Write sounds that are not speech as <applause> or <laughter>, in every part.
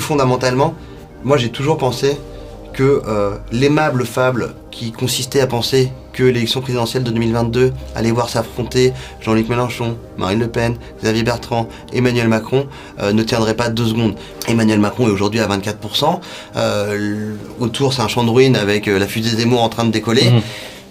fondamentalement, moi j'ai toujours pensé que euh, l'aimable fable qui consistait à penser que l'élection présidentielle de 2022 allait voir s'affronter Jean-Luc Mélenchon, Marine Le Pen, Xavier Bertrand, Emmanuel Macron euh, ne tiendrait pas deux secondes. Emmanuel Macron est aujourd'hui à 24%. Euh, autour, c'est un champ de ruines avec la fusée Zemmour en train de décoller. Mmh.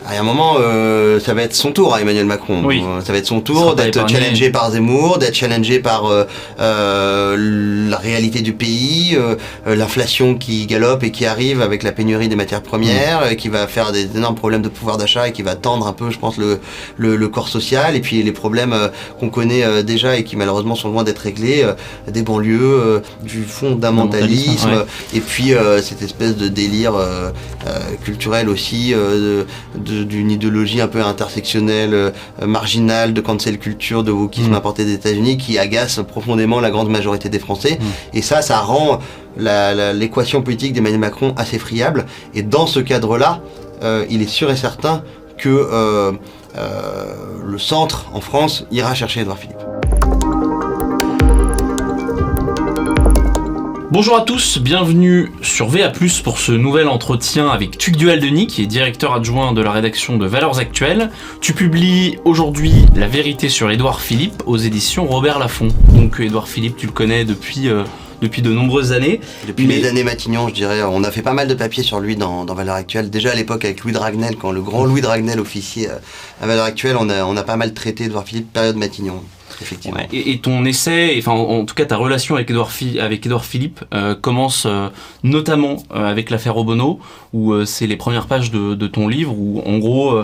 À un moment, euh, ça va être son tour à Emmanuel Macron. Oui. Euh, ça va être son tour d'être challengé par Zemmour, d'être challengé par euh, euh, la réalité du pays, euh, l'inflation qui galope et qui arrive avec la pénurie des matières premières, mm. qui va faire des énormes problèmes de pouvoir d'achat et qui va tendre un peu, je pense, le, le, le corps social. Et puis les problèmes qu'on connaît déjà et qui malheureusement sont loin d'être réglés, des banlieues, du fondamentalisme, et puis cette espèce de délire culturel aussi de, de d'une idéologie un peu intersectionnelle, euh, marginale, de cancel culture, de wokisme mm. importé des États-Unis qui agace profondément la grande majorité des Français. Mm. Et ça, ça rend l'équation politique d'Emmanuel Macron assez friable. Et dans ce cadre-là, euh, il est sûr et certain que euh, le centre en France ira chercher Edouard Philippe. Bonjour à tous, bienvenue sur VA+, pour ce nouvel entretien avec Tuc Dualdeni, qui est directeur adjoint de la rédaction de Valeurs Actuelles. Tu publies aujourd'hui La vérité sur Édouard Philippe aux éditions Robert Laffont. Donc Édouard Philippe, tu le connais depuis... Euh, depuis de nombreuses années. Depuis les années Matignon, je dirais. On a fait pas mal de papiers sur lui dans, dans Valeurs Actuelles. Déjà à l'époque avec Louis Dragnel, quand le grand Louis Dragnel officier euh, à Valeurs Actuelles, on a, on a pas mal traité Édouard Philippe, période Matignon. Et, ton essai, enfin en, tout cas ta relation avec Edouard, Philippe euh, commence euh, notamment euh, avec l'affaire Obono, où c'est les premières pages de, de, ton livre, où en gros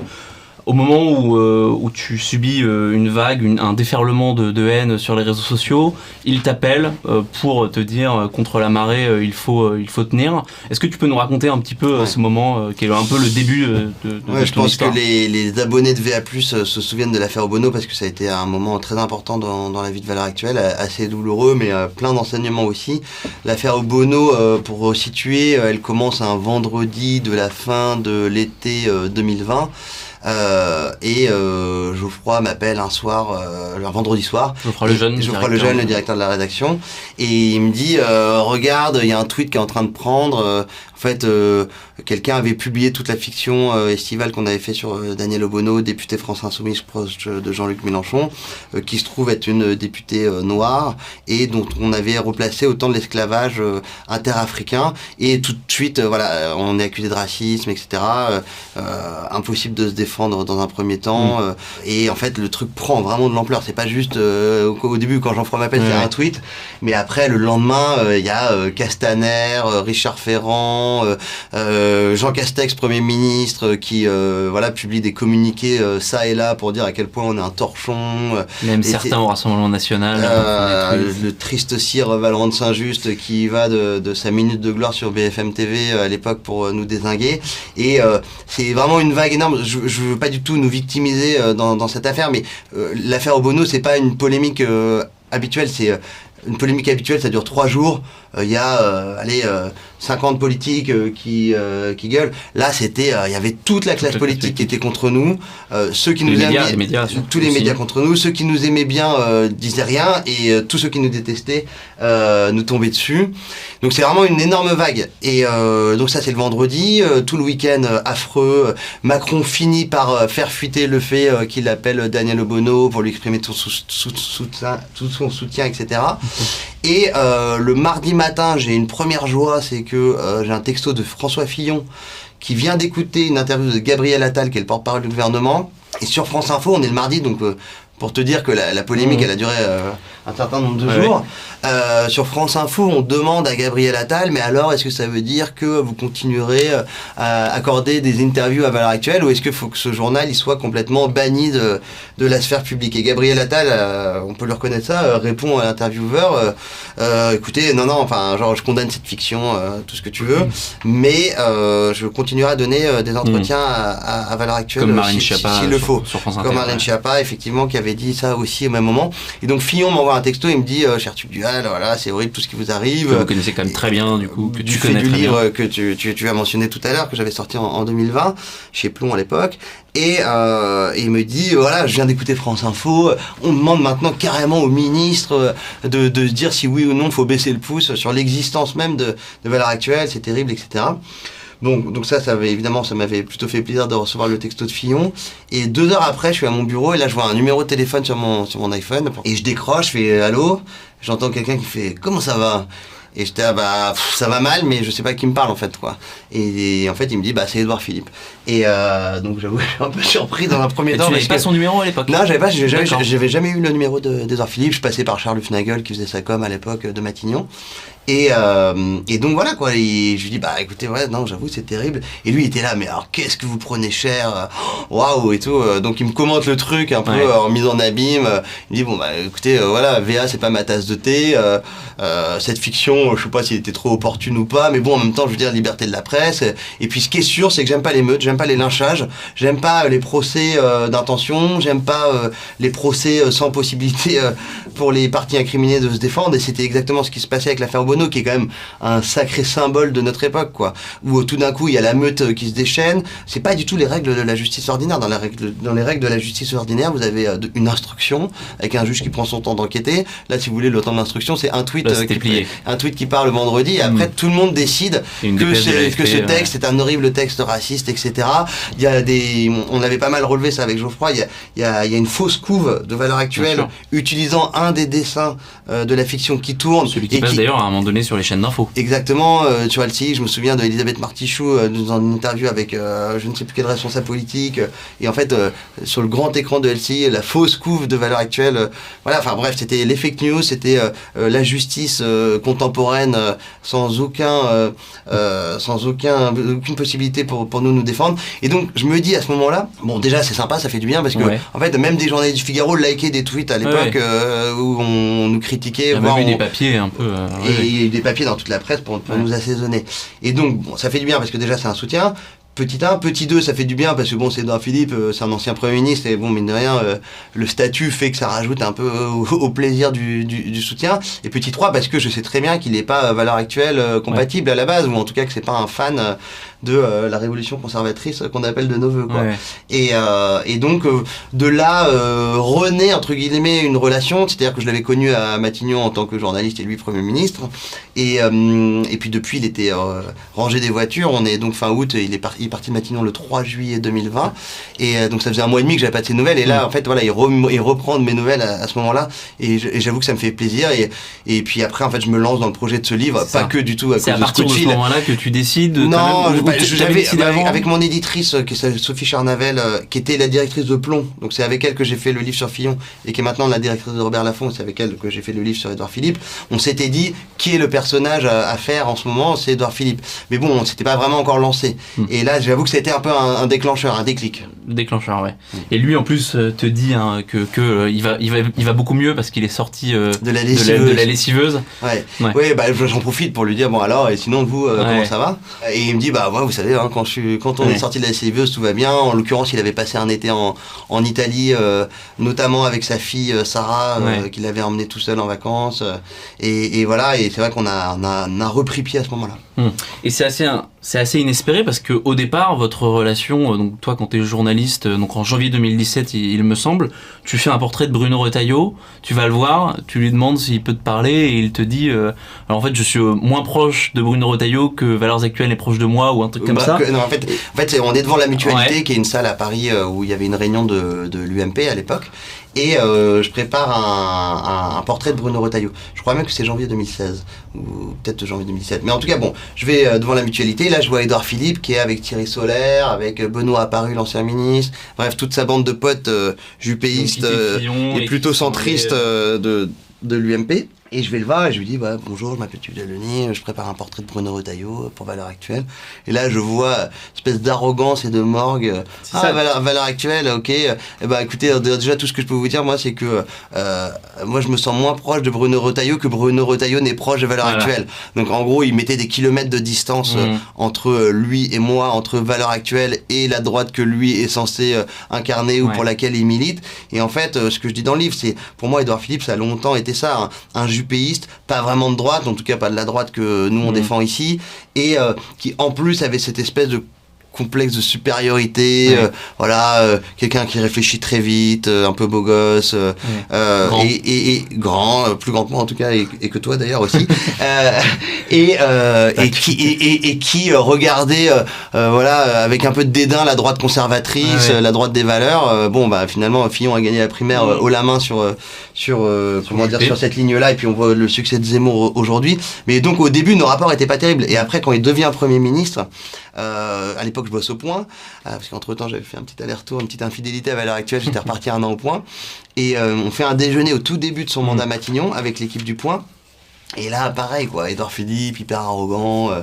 au moment où, euh, où tu subis euh, une vague, un déferlement de, de, haine sur les réseaux sociaux, il t'appelle euh, pour te dire contre la marée, il, faut, il faut tenir. Est-ce que tu peux nous raconter un petit peu ce moment qui est un peu le début de, de, ouais, Je pense que les, les, abonnés de VA+, se souviennent de l'affaire Obono parce que ça a été un moment très important dans, dans la vie de Valeur Actuelle, assez douloureux mais plein d'enseignements aussi. L'affaire Obono, pour situer, elle commence un vendredi de la fin de l'été 2020. Euh, et euh, Geoffroy m'appelle un soir, euh, un vendredi soir. Geoffroy le jeune, Geoffroy le jeune, le directeur de la rédaction, et il me dit regarde, il y a un tweet qui est en train de prendre. En fait, quelqu'un avait publié toute la fiction euh, estivale qu'on avait fait sur euh, Daniel Obono, député France Insoumise proche de Jean-Luc Mélenchon, euh, qui se trouve être une députée noire et dont on avait replacé autant de l'esclavage interafricain. Et tout de suite, voilà, on est accusé de racisme, etc. impossible de se défendre dans un premier temps. Mm. et en fait, le truc prend vraiment de l'ampleur. C'est pas juste au début quand Jean-François m'appelle, a un tweet, mais après le lendemain, il y a Castaner, Richard Ferrand. Euh, Jean Castex, Premier ministre, qui euh, voilà publie des communiqués euh, ça et là pour dire à quel point on est un torchon. Même certains au Rassemblement National. le, triste cire Valorant de Saint-Just qui va de, sa minute de gloire sur BFM TV à l'époque pour nous désinguer. Et c'est vraiment une vague énorme. Je, ne veux pas du tout nous victimiser dans, dans cette affaire, mais l'affaire Obono, c'est pas une polémique habituelle, c'est une polémique habituelle, ça dure trois jours. Il y a, allez, 50 politiques euh, qui, euh, qui gueulent. Là, c'était, euh, il y avait toute la classe politique qui était contre nous. ceux qui nous médias, aimaient, médias, tous les médias contre nous. Ceux qui nous aimaient bien disaient rien et tous ceux qui nous détestaient nous tombaient dessus. Donc c'est vraiment une énorme vague. Et donc ça, c'est le vendredi. tout le week-end affreux. Macron finit par faire fuiter le fait qu'il appelle Daniel Obono pour lui exprimer tout, tout son soutien, etc. <laughs> Et le mardi matin, j'ai une première joie, c'est que euh, j'ai un texto de François Fillon qui vient d'écouter une interview de Gabriel Attal, qui est le porte-parole du gouvernement. Et sur France Info, on est le mardi, donc euh, pour te dire que la, polémique, mmh. elle a duré euh, un certain nombre de jours. Euh, sur France Info, on demande à Gabriel Attal, mais alors est-ce que ça veut dire que vous continuerez euh, à accorder des interviews à valeur actuelle ou est-ce qu'il faut que ce journal il soit complètement banni de, de la sphère publique? Et Gabriel Attal, on peut le reconnaître ça, répond à l'intervieweur, écoutez, non, non, enfin, genre je condamne cette fiction, tout ce que tu veux, mmh. mais je continuerai à donner des entretiens mmh. à, à, valeur actuelle Comme Marine Schiappa s'il le faut. Sur Comme Marine Schiappa, effectivement, qui avait dit ça aussi au même moment. Et donc Fillon m'envoie un texto, il me dit, euh, cher Tubdual, voilà, c'est horrible tout ce qui vous arrive. Que vous connaissez quand même très bien, du coup, que tu du connais du très livre bien. que tu, tu, tu as mentionné tout à l'heure, que j'avais sorti en, en 2020, chez Plomb à l'époque. Et euh, il me dit, voilà, je viens d'écouter France Info, on demande maintenant carrément au ministre euh, de, de se dire si oui ou non il faut baisser le pouce sur l'existence même de, de valeurs actuelles, c'est terrible, etc. Donc, donc ça, ça avait, évidemment, ça m'avait plutôt fait plaisir de recevoir le texto de Fillon. Et deux heures après, je suis à mon bureau et là, je vois un numéro de téléphone sur mon, sur mon iPhone. Et je décroche, je fais allô? J'entends quelqu'un qui fait comment ça va? Et j'étais ah bah pff, ça va mal mais je sais pas qui me parle en fait quoi et, et en fait il me dit bah c'est Edouard Philippe et euh, donc j'avoue <laughs> je suis un peu surpris dans un premier Et temps tu n'avais pas que- son numéro à l'époque? Non, j'avais pas, jamais, eu le numéro de- d'Edouard Philippe. Je passais par Charles Hufnagel qui faisait sa com à l'époque de Matignon. Et, euh, et donc voilà quoi. Et je lui dis bah écoutez ouais non j'avoue c'est terrible. Et lui il était là mais alors qu'est-ce que vous prenez cher euh, Waouh et tout. Euh, Donc il me commente le truc un peu Ouais. en mise en abîme. Il me dit bon bah écoutez euh, voilà VA c'est pas ma tasse de thé. Euh, cette fiction je sais pas s'il était trop opportune ou pas. Mais bon en même temps je veux dire liberté de la presse. Et puis ce qui est sûr c'est que j'aime pas les meutes, j'aime pas les lynchages, j'aime pas les procès d'intention, j'aime pas les procès sans possibilité pour les parties incriminées de se défendre. Et c'était exactement ce qui se passait avec l'affaire Bono, qui est quand même un sacré symbole de notre époque, quoi. Où tout d'un coup il y a la meute euh, qui se déchaîne. C'est pas du tout les règles de la justice ordinaire. Dans, la règle, dans les règles de la justice ordinaire, vous avez euh, de- une instruction avec un juge qui prend son temps d'enquêter. Là, si vous voulez, le temps d'instruction, c'est un tweet, Là, euh, qui, plié. un tweet qui part le vendredi. Et après, Mm. tout le monde décide que, de ce ouais. texte est un horrible texte raciste, etc. Il y a des, on avait pas mal relevé ça avec Geoffroy. Il y a, il y a, il y a une fausse couve de valeur actuelle utilisant un des dessins euh, de la fiction qui tourne Celui qui et passe d'ailleurs à un moment donné sur les chaînes d'infos. Exactement, euh, sur LCI, je me souviens de Elisabeth Martichoux euh, dans une interview avec euh, je ne sais plus quel responsable politique. euh, et en fait, sur le grand écran de LCI, la fausse couve de valeur actuelle. voilà, enfin bref, c'était les fake news, c'était la justice contemporaine sans aucun, sans aucun, aucune possibilité pour, pour nous nous défendre. Et donc, je me dis à ce moment-là, bon, déjà c'est sympa, ça fait du bien parce que Ouais. en fait, même des journalistes du Figaro likaient des tweets à l'époque Ouais. euh, où on nous critiquait, Il y a voire même eu on- des papiers un peu. euh, et ouais, ouais. Il y a eu des papiers dans toute la presse pour, pour Ouais. nous assaisonner. Et donc, bon, ça fait du bien parce que déjà, c'est un soutien. Petit 1, petit 2, ça fait du bien parce que bon, c'est Edouard Philippe, euh, c'est un ancien Premier ministre et bon, mine de rien, euh, le statut fait que ça rajoute un peu euh, au, au plaisir du, du, du soutien. Et petit 3, parce que je sais très bien qu'il n'est pas à valeur actuelle euh, compatible à la base, ou en tout cas que c'est pas un fan euh, de euh, la révolution conservatrice qu'on appelle de nos voeux. Quoi. Ouais. Et, euh, et donc euh, de là euh, renaît entre guillemets une relation, c'est-à-dire que je l'avais connu à Matignon en tant que journaliste et lui Premier ministre. Et, euh, et puis depuis il était rangé des voitures, on est donc fin août, il est, par- il est parti de Matignon le 3 juillet 2020. Et donc ça faisait un mois et demi que j'avais pas de ses nouvelles. Et là Mm. en fait voilà, il, il reprend de mes nouvelles à, à ce moment-là. Et j'avoue que ça me fait plaisir. Et, et puis après en fait je me lance dans le projet de ce livre, pas ça. que du tout à C'est à cause de ce partir coup de de ce moment-là que tu décides. Non, je- bah, j'avais avec, avec mon éditrice, euh, qui Sophie Charnavel, euh, qui était la directrice de Plomb. Donc c'est avec elle que j'ai fait le livre sur Fillon et qui est maintenant la directrice de Robert Laffont. C'est avec elle que j'ai fait le livre sur Édouard Philippe. On s'était dit qui est le personnage à, à faire en ce moment, c'est Édouard Philippe. Mais bon, on s'était pas vraiment encore lancé. Hmm. Et là, j'avoue que c'était un peu un, un déclencheur, un déclic. Déclencheur, ouais. Et lui, en plus, euh, te dit hein, que, que euh, il, va, il, va, il va beaucoup mieux parce qu'il est sorti euh, De la de, la, de la lessiveuse. Ouais. Ouais. Ouais, bah, j'en profite pour lui dire bon alors et sinon vous Ouais. comment ça va? Et il me dit bah vous savez hein, quand je suis quand on Ouais. est sorti de la lessiveuse tout va bien. En l'occurrence il avait passé un été en, en Italie euh, notamment avec sa fille euh, Sarah euh, Ouais. qu'il avait emmené tout seul en vacances et, et voilà et c'est vrai qu'on a, on a on a repris pied à ce moment-là. Et c'est assez, c'est assez inespéré parce que au départ, votre relation, donc toi quand tu es journaliste, donc en janvier 2017, il, il me semble, tu fais un portrait de Bruno Retailleau, tu vas le voir, tu lui demandes s'il peut te parler et il te dit, euh, alors en fait je suis moins proche de Bruno Retailleau que Valeurs Actuelles est proche de moi ou un truc comme Bah, ça. que- non, en fait, en fait c'est- on est devant la mutualité, Ouais. qui est une salle à Paris euh, où il y avait une réunion de, de l'UMP à l'époque. Et euh, je prépare un, un- un portrait de Bruno Retailleau. Je crois même que c'est janvier 2016, ou peut-être janvier 2017. Mais en tout cas, bon, je vais euh, devant la mutualité. Là, je vois Édouard Philippe qui est avec Thierry Solaire, avec euh, Benoît Apparu, l'ancien ministre. Bref, toute sa bande de potes euh, jupéistes euh, et plutôt centristes de, de l'UMP. Et je vais le voir et je lui dis bah, bonjour, je m'appelle Thierry Denis, je prépare un portrait de Bruno Retailleau pour Valeur Actuelle. Et là, je vois une espèce d'arrogance et de morgue. Ah, ça. valeur, valeur Actuelle, ok. Eh ben, écoutez, déjà, tout ce que je peux vous dire, moi, c'est que euh, moi, je me sens moins proche de Bruno Retailleau que Bruno Retailleau n'est proche de Valeur Voilà. Actuelle. Donc, en gros, il mettait des kilomètres de distance euh, Mhm. entre euh, lui et moi, entre Valeur Actuelle et la droite que lui est censé euh, incarner ou Ouais. pour laquelle il milite. Et en fait, euh, ce que je dis dans le livre, c'est pour moi, Edouard Philippe, ça a longtemps été ça, un, un pas vraiment de droite, en tout cas pas de la droite que nous on Mhm. défend ici, et euh, qui en plus avait cette espèce de complexe de supériorité, Ouais. euh, voilà, euh, quelqu'un qui réfléchit très vite, euh, un peu beau gosse, Grand. et, et- et grand, plus grand que moi en tout cas, et, et que toi d'ailleurs aussi, <laughs> et, et qui, et, qui regardait, voilà, avec un peu de dédain la droite conservatrice, Ouais, la droite des valeurs. Bon, bah finalement, Fillon a gagné la primaire Mhm. haut la main sur, sur, euh, Sur comment dire, Juppé. sur cette ligne-là, et puis on voit le succès de Zemmour aujourd'hui. Mais donc au début, nos rapports étaient pas terribles. Et après, quand il devient Premier ministre, euh, à l'époque, je bosse au point, euh, parce qu'entre temps, j'avais fait un petit aller-retour, une petite infidélité à valeur actuelle, j'étais reparti un an au point. Et euh, on fait un déjeuner au tout début de son mandat Matignon avec l'équipe du point. Et là, pareil, quoi, Edouard Philippe, hyper arrogant, euh,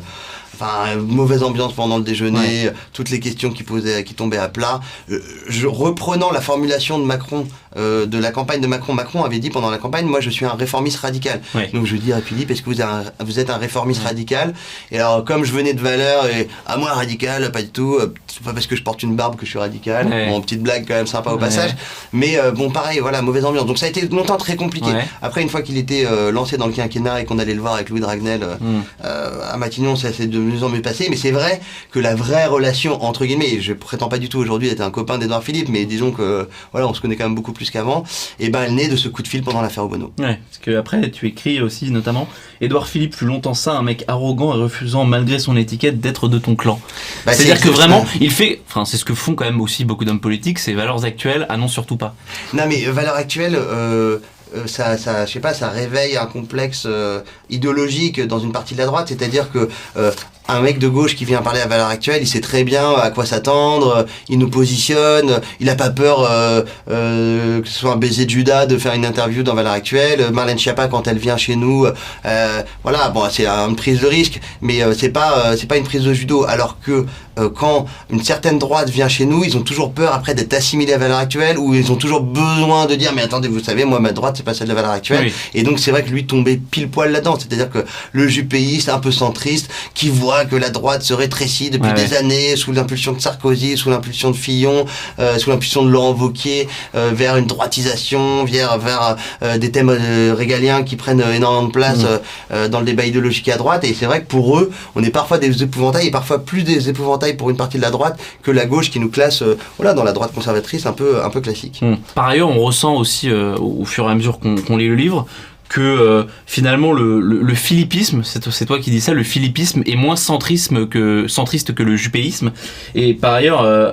enfin, euh, mauvaise ambiance pendant le déjeuner, euh, toutes les questions qui, posaient, qui tombaient à plat. Euh, je, reprenant la formulation de Macron, euh, de la campagne de Macron, Macron avait dit pendant la campagne, moi je suis un réformiste radical. Donc je dis à Philippe, est-ce que vous êtes un, vous êtes un réformiste radical? Et alors, comme je venais de valeur, et à moi radical, pas du tout, euh, c'est pas parce que je porte une barbe que je suis radical. Ouais. Bon, petite blague quand même sympa au passage. Mais euh, bon, pareil, voilà, mauvaise ambiance. Donc ça a été longtemps très compliqué. Après, une fois qu'il était lancé dans le quinquennat et qu'on allait le voir avec Louis Dragnel euh, Mm. euh, à Matignon, ça s'est de mieux en mieux passé. Mais c'est vrai que la vraie relation, entre guillemets, et je prétends pas du tout aujourd'hui être un copain d'Edouard Philippe, mais disons que voilà, on se connaît quand même beaucoup plus qu'avant, et ben elle naît de ce coup de fil pendant l'affaire Obono. Ouais, parce que après tu écris aussi notamment Édouard Philippe fut longtemps ça, un mec arrogant et refusant malgré son étiquette d'être de ton clan. Bah, C'est-à-dire c'est- que vraiment, il fait, enfin c'est ce que font quand même aussi beaucoup d'hommes politiques, ces valeurs actuelles, ah non surtout pas. Non mais euh, valeur actuelle, euh, euh, ça, ça, je sais pas, ça réveille un complexe euh, idéologique dans une partie de la droite, c'est-à-dire que euh, un mec de gauche qui vient parler à valeur actuelle, il sait très bien à quoi s'attendre, il nous positionne, il a pas peur euh, euh, que ce soit un baiser de Judas de faire une interview dans valeur actuelle. Euh, Marlène Schiappa quand elle vient chez nous, voilà, bon c'est une prise de risque, mais c'est pas c'est pas une prise de judo. Alors que quand une certaine droite vient chez nous, ils ont toujours peur après d'être assimilés à valeur actuelle ou ils ont toujours besoin de dire mais attendez vous savez moi ma droite c'est pas celle de valeur actuelle. Oui. et donc c'est vrai que lui tombait pile poil là-dedans. C'est-à-dire que le jupéiste un peu centriste qui voit que la droite se rétrécit depuis Ouais, des années sous l'impulsion de Sarkozy sous l'impulsion de Fillon euh, sous l'impulsion de Laurent Wauquiez euh, vers une droitisation vers vers euh, des thèmes euh, régaliens qui prennent euh, énormément de place euh, euh, dans le débat idéologique à droite. Et c'est vrai que pour eux on est parfois des épouvantails et parfois plus des épouvantails pour une partie de la droite que la gauche qui nous classe euh, voilà dans la droite conservatrice un peu un peu classique. Hmm. Par ailleurs, on ressent aussi euh, au fur et à mesure qu'on qu'on lit le livre que euh, finalement le, le, le philippisme, c'est c'est toi qui dis ça, le philippisme est moins centrisme que, centriste que le jupéisme. Et par ailleurs, euh,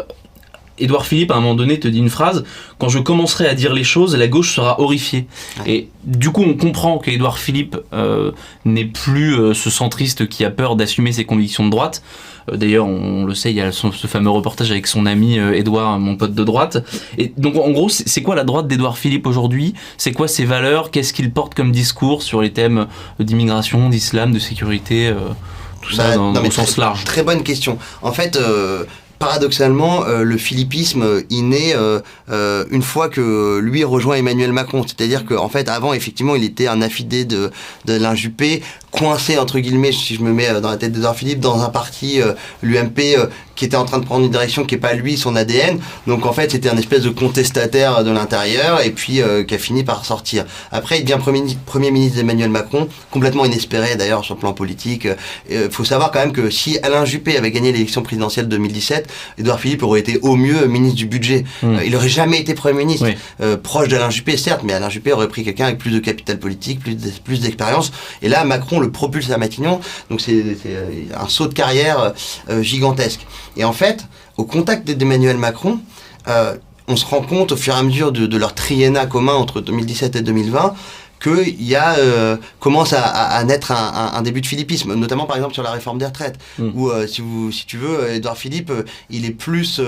Édouard Philippe à un moment donné te dit une phrase quand je commencerai à dire les choses, la gauche sera horrifiée. Ouais. Et du coup, on comprend qu'Édouard Philippe euh, n'est plus euh, ce centriste qui a peur d'assumer ses convictions de droite. Euh, D'ailleurs, on, on le sait, il y a son- ce fameux reportage avec son ami Édouard, mon pote de droite. Et donc, en gros, c'est quoi la droite d'Édouard Philippe aujourd'hui? C'est quoi ses valeurs? Qu'est-ce qu'il porte comme discours sur les thèmes d'immigration, d'islam, de sécurité, tout ça Bah, dans, non, mais au sens très- large? Très bonne question. En fait, euh, paradoxalement, euh, le philippisme, euh, il naît euh, une fois que lui rejoint Emmanuel Macron. C'est-à-dire qu'en fait, avant, effectivement, il était un affidé de, de Juppé, coincé, entre guillemets, si je me mets euh, dans la tête d'Edouard Philippe, dans un parti, euh, l'UMP, euh, qui était en train de prendre une direction qui n'est pas lui, son ADN. Donc en fait, c'était un espèce de contestataire de l'intérieur et puis euh, qui a fini par sortir. Après, il devient premier, premier ministre d'Emmanuel Macron, complètement inespéré d'ailleurs sur le plan politique. Il faut savoir quand même que si Alain Juppé avait gagné l'élection présidentielle 2017, Édouard Philippe aurait été au mieux ministre du budget. Mm. Euh, il aurait jamais été Premier ministre. Oui. Proche d'Alain Juppé, certes, mais Alain Juppé aurait pris quelqu'un avec plus de capital politique, plus de- plus d'expérience. Et là, Macron le propulse à Matignon. Donc c'est euh, un saut de carrière euh, gigantesque. Et en fait, au contact d'Emmanuel Macron, euh, on se rend compte au fur et à mesure de, de leur triennat commun entre 2017 et 2020 qu'il y a euh, commence à, à, naître un, un, début de philippisme, notamment par exemple sur la réforme des retraites, mm. où euh, si, vous, si tu veux, Edouard Philippe, euh, il est plus,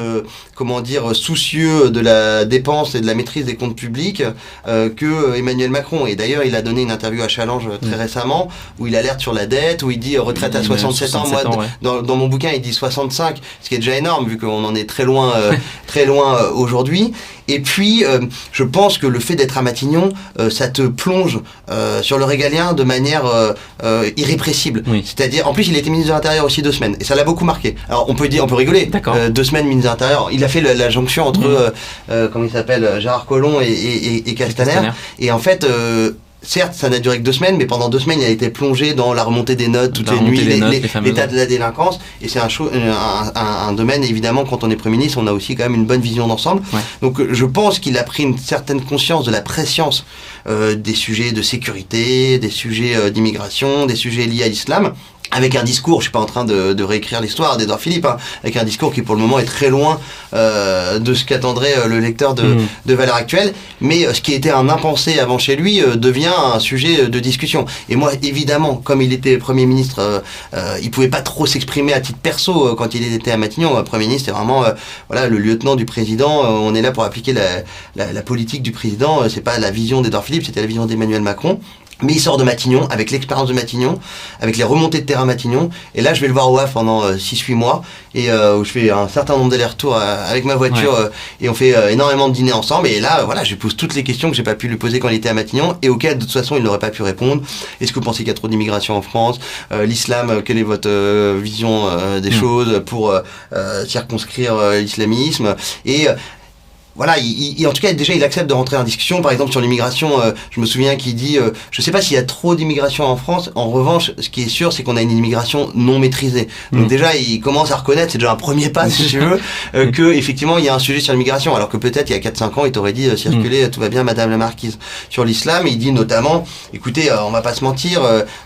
comment dire, soucieux de la dépense et de la maîtrise des comptes publics que Emmanuel Macron. Et d'ailleurs, il a donné une interview à Challenge très mm. récemment où il alerte sur la dette, où il dit retraite à 67, ans. Moi, dans, dans, mon bouquin, il dit 65, ce qui est déjà énorme vu qu'on en est très loin, <laughs> très loin aujourd'hui. Et puis, je pense que le fait d'être à Matignon, ça te plonge euh, sur le régalien de manière euh, euh, irrépressible. C'est-à-dire, en plus, il était ministre de l'Intérieur aussi deux semaines, et ça l'a beaucoup marqué. Alors, on peut dire, on peut rigoler. deux semaines ministre de l'Intérieur. Il a fait la, jonction entre, comment il s'appelle, Gérard Collomb et, et, Castaner. Et en fait certes, ça n'a duré que deux semaines, mais pendant deux semaines, il a été plongé dans la remontée des notes toutes les nuits, l'état de la délinquance. Et c'est un, un, domaine, évidemment, quand on est Premier ministre, on a aussi quand même une bonne vision d'ensemble. Donc je pense qu'il a pris une certaine conscience de la préscience euh, des sujets de sécurité, des sujets euh, d'immigration, des sujets liés à l'islam avec un discours, je suis pas en train de, de réécrire l'histoire d'Edouard Philippe, hein, avec un discours qui pour le moment est très loin euh, de ce qu'attendrait euh, le lecteur de, mm. de Valeurs Actuelles, mais euh, ce qui était un impensé avant chez lui euh, devient un sujet de discussion. Et moi, évidemment, comme il était Premier ministre, il pouvait pas trop s'exprimer à titre perso quand il était à Matignon. Premier ministre, c'est vraiment voilà le lieutenant du président. on est là pour appliquer la, la, la politique du président. c'est pas la vision d'Edouard Philippe, c'était la vision d'Emmanuel Macron. Mais il sort de Matignon, avec l'expérience de Matignon, avec les remontées de terrain Matignon. Et là, je vais le voir au Havre pendant 6-8 euh, mois, et euh, où je fais un certain nombre d'allers-retours euh, avec ma voiture, et on fait énormément de dîners ensemble. Et là, voilà, je pose toutes les questions que j'ai pas pu lui poser quand il était à Matignon, et auxquelles, de toute façon, il n'aurait pas pu répondre. Est-ce que vous pensez qu'il y a trop d'immigration en France? L'islam, quelle est votre vision des hmm. choses pour circonscrire l'islamisme? Et voilà, il, en tout cas, déjà, il accepte de rentrer en discussion. Par exemple, sur l'immigration, euh, je me souviens qu'il dit euh, Je ne sais pas s'il y a trop d'immigration en France. En revanche, ce qui est sûr, c'est qu'on a une immigration non maîtrisée. Donc, mm. déjà, il commence à reconnaître, c'est déjà un premier pas, si tu veux, <laughs> euh, que effectivement, il y a un sujet sur l'immigration. Alors que peut-être, il y a 4-5 ans, il t'aurait dit Circuler, mm. tout va bien, Madame la Marquise. Sur l'islam, il dit notamment Écoutez, on va pas se mentir,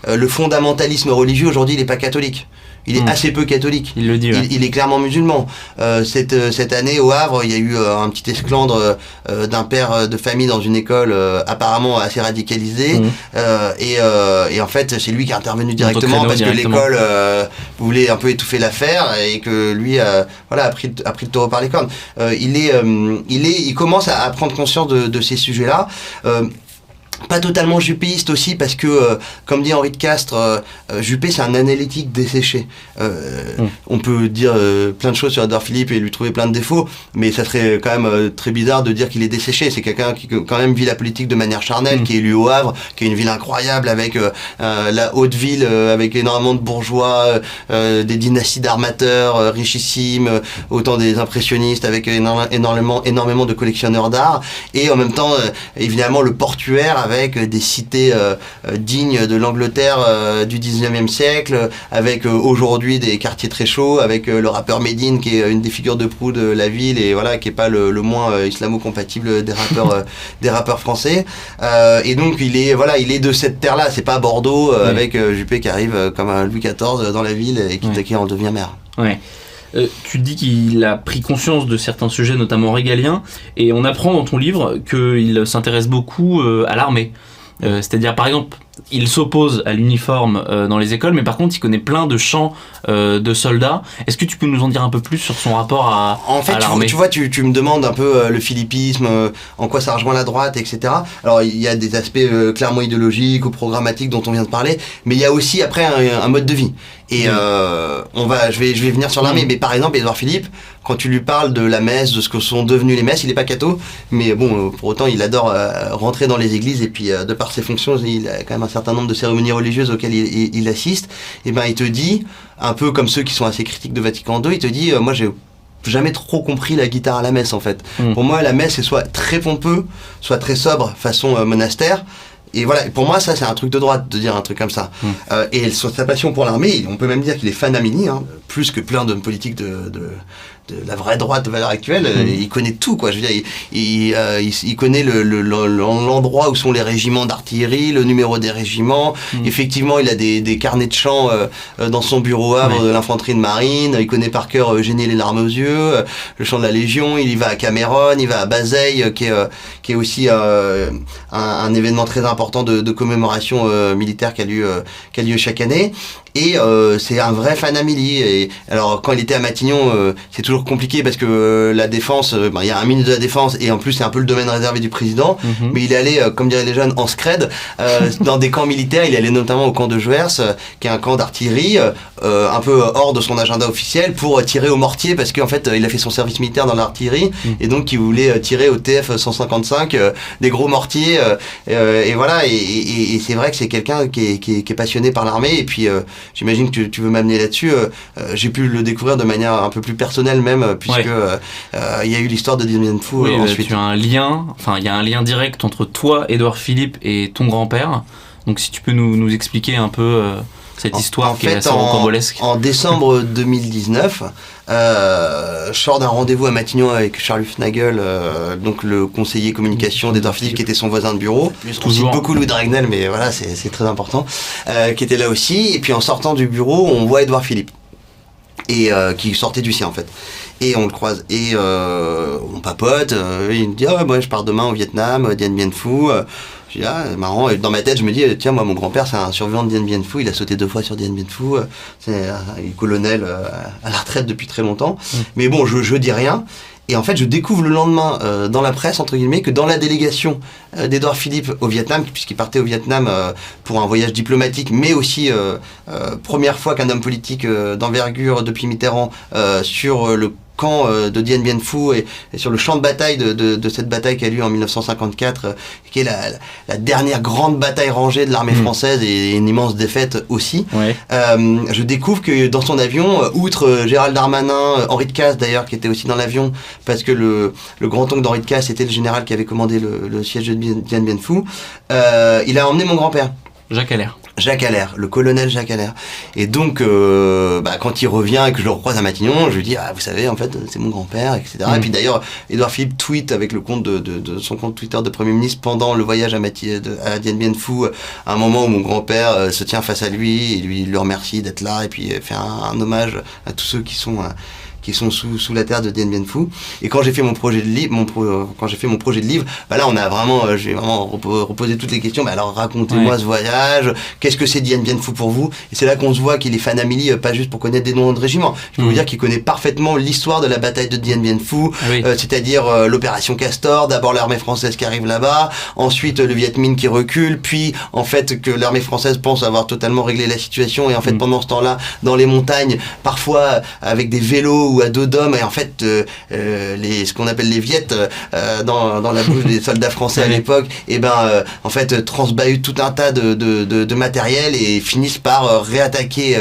le fondamentalisme religieux, aujourd'hui, il n'est pas catholique. Il est hmm. assez peu catholique. Il le dit. Il, est clairement musulman. Euh, cette, euh, cette année au Havre, il y a eu euh, un petit esclandre euh, d'un père de famille dans une école apparemment assez radicalisée. Hmm. Et, et, en fait, c'est lui qui est intervenu directement parce que l'école voulait un peu étouffer l'affaire et que lui voilà, a, pris, a pris le taureau par les cornes. il, est, il, est, il commence à, à prendre conscience de, de ces sujets-là pas totalement jupéiste aussi parce que, euh, comme dit Henri de Castres, euh, euh, Juppé c'est un analytique desséché. Mm. On peut dire plein de choses sur Edouard Philippe et lui trouver plein de défauts, mais ça serait quand même très bizarre de dire qu'il est desséché. C'est quelqu'un qui quand même vit la politique de manière charnelle, mm. qui est élu au Havre, qui est une ville incroyable avec la haute ville, avec énormément de bourgeois, des dynasties d'armateurs richissimes, autant des impressionnistes avec énormément, énormément de collectionneurs d'art, et en même temps évidemment le portuaire avec des cités euh, euh, dignes de l'Angleterre euh, du 19e siècle, avec aujourd'hui des quartiers très chauds, avec le rappeur Medine qui est une des figures de proue de la ville et voilà qui est pas le, moins islamo-compatible des rappeurs <laughs> des rappeurs français. et donc il est voilà il est de cette terre là, c'est pas Bordeaux avec Juppé qui arrive comme un Louis XIV dans la ville et qui, en devient maire. Ouais. Tu dis qu'il a pris conscience de certains sujets, notamment régaliens, et on apprend dans ton livre qu'il s'intéresse beaucoup à l'armée. Euh, c'est-à-dire, par exemple, il s'oppose à l'uniforme euh, dans les écoles, mais par contre, il connaît plein de chants euh, de soldats. Est-ce que tu peux nous en dire un peu plus sur son rapport à, en fait, tu, vois, tu, tu, me demandes un peu le philippisme, en quoi ça rejoint la droite, etc. Alors, il y a des aspects clairement idéologiques ou programmatiques dont on vient de parler, mais il y a aussi après un, mode de vie. Et on va, je vais, je vais venir sur l'armée, mais par exemple, Edouard Philippe, quand tu lui parles de la messe, de ce que sont devenues les messes, il n'est pas catho, mais bon, pour autant, il adore euh, rentrer dans les églises et puis euh, de par ses fonctions, il a quand même un certain nombre de cérémonies religieuses auxquelles il, assiste. Et ben, il te dit, un peu comme ceux qui sont assez critiques de Vatican II, il te dit, euh, moi j'ai jamais trop compris la guitare à la messe en fait. Hmm. Pour moi, la messe c'est soit très pompeux, soit très sobre, façon monastère et voilà, pour moi, ça, c'est un truc de droite de dire un truc comme ça. Hmm. Euh, et sur sa passion pour l'armée, on peut même dire qu'il est fan d'Amini, hein, plus que plein d'hommes politiques de, de la vraie droite de valeur actuelle, Mhm. il connaît tout, quoi. Je veux dire, il, il, euh, il- il connaît le- le- le- l'endroit où sont les régiments d'artillerie, le numéro des régiments. Mhm. Effectivement, il a des, des carnets de chant euh, euh, dans son bureau Havre Ouais. de l'infanterie de marine. Il connaît par cœur euh, Génie les larmes aux yeux, euh, le chant de la Légion. Il y va à Cameron, il va à Bazeille, euh, qui est, euh, qui est aussi euh, un, un événement très important de, de commémoration euh, militaire qui a lieu, euh, qui a lieu chaque année. Et euh, c'est un vrai fan Amélie. Et alors quand il était à Matignon, euh, c'est toujours compliqué parce que euh, la défense, euh, ben, il y a un ministre de la défense et en plus c'est un peu le domaine réservé du président. Mhm. Mais il est allé, euh, comme diraient les jeunes, en scred euh, <laughs> dans des camps militaires. Il est allé notamment au camp de Jouers, qui est un camp d'artillerie, euh, un peu hors de son agenda officiel, pour tirer au mortier parce qu'en fait il a fait son service militaire dans l'artillerie Mm. et donc il voulait tirer au TF 155 euh, des gros mortiers. et voilà. Et, et- et c'est vrai que c'est quelqu'un qui est, qui qui est passionné par l'armée. Et puis euh, j'imagine que tu, tu veux m'amener là-dessus. euh, euh, J'ai pu le découvrir de manière un peu plus personnelle même, euh, puisque Ouais. il y a eu l'histoire de Dien Phu Oui, ensuite. tu as un lien, enfin il y a un lien direct entre toi, Édouard Philippe, et ton grand-père. Donc si tu peux nous, nous expliquer un peu cette En- histoire en qui est fait, assez en- rocambolesque. En décembre <laughs> 2019, euh, je sors d'un rendez-vous à Matignon avec Charles Nagel, euh, donc le conseiller communication d'Edouard Philippe, qui était son voisin de bureau. On cite beaucoup Louis Dragnel, mais voilà, c'est très important, euh, qui était là aussi. Et puis en sortant du bureau, on voit Edouard Philippe, et euh, qui sortait du sien en fait. Et on le croise, et euh, on papote, euh, il me dit, ah ouais, moi je pars demain au Vietnam, Dien Bien Phu. Euh, je dis, ah, marrant. Et dans ma tête, je me dis, tiens, moi, mon grand-père, c'est un survivant de Dien Bien Phu. Il a sauté deux fois sur Dien Bien Phu. euh, C'est un colonel euh, à la retraite depuis très longtemps. Mm. Mais bon, je, je dis rien. Et en fait, je découvre le lendemain euh, dans la presse, entre guillemets, que dans la délégation euh, d'Edouard Philippe au Vietnam, puisqu'il partait au Vietnam euh, pour un voyage diplomatique, mais aussi euh, euh, première fois qu'un homme politique euh, d'envergure depuis Mitterrand euh, sur euh, le camp euh, de Dien Bien Phu et, et sur le champ de bataille de, de, de cette bataille qui a lieu en 1954, euh, qui est la, la dernière grande bataille rangée de l'armée Mm. française et une immense défaite aussi. Ouais. Euh, je découvre que dans son avion, outre Gérald Darmanin, Henri de Casse d'ailleurs, qui était aussi dans l'avion, parce que le, le grand-oncle d'Henri de Casse était le général qui avait commandé le, le siège de Dien Dien Bien Phu, euh, il a emmené mon grand-père. Jacques Allaire. Jacques Allaire, le colonel Jacques Allaire. Et donc, euh, bah, quand il revient et que je le recroise à Matignon, je lui dis, ah, vous savez, en fait, c'est mon grand-père, etc. Mm. Et puis d'ailleurs, Édouard Philippe tweet avec le compte de, de- de son compte Twitter de Premier ministre pendant le voyage à, Mati- de- à Dien Bien Phu, à un moment où mon grand-père euh, se tient face à lui et lui le remercie d'être là et puis euh, fait un, un hommage à tous ceux qui sont... euh, qui sont sous, sous la terre de Dien Bien Phu. Et quand j'ai fait mon projet de livre, mon pro- quand j'ai fait mon projet de livre, bah là on a vraiment, euh, j'ai vraiment repo- reposé toutes les questions. Bah alors racontez-moi Ouais. ce voyage, qu'est-ce que c'est Dien Bien Phu pour vous? Et c'est là qu'on se voit qu'il est fan Amélie, euh, pas juste pour connaître des noms de régiments. Je peux vous dire qu'il connaît parfaitement l'histoire de la bataille de Dien Bien Phu, Ah oui. euh, c'est-à-dire euh, l'opération Castor, d'abord l'armée française qui arrive là-bas, ensuite le Viet Minh qui recule, puis en fait que l'armée française pense avoir totalement réglé la situation et en fait Mm. pendant ce temps-là, dans les montagnes, parfois avec des vélos ou à dos d'hommes, et en fait euh, euh, les, ce qu'on appelle les Viettes euh, dans, dans la bouche des soldats français à l'époque, et ben euh, en fait transbahutent tout un tas de, de, de, de matériel et finissent par réattaquer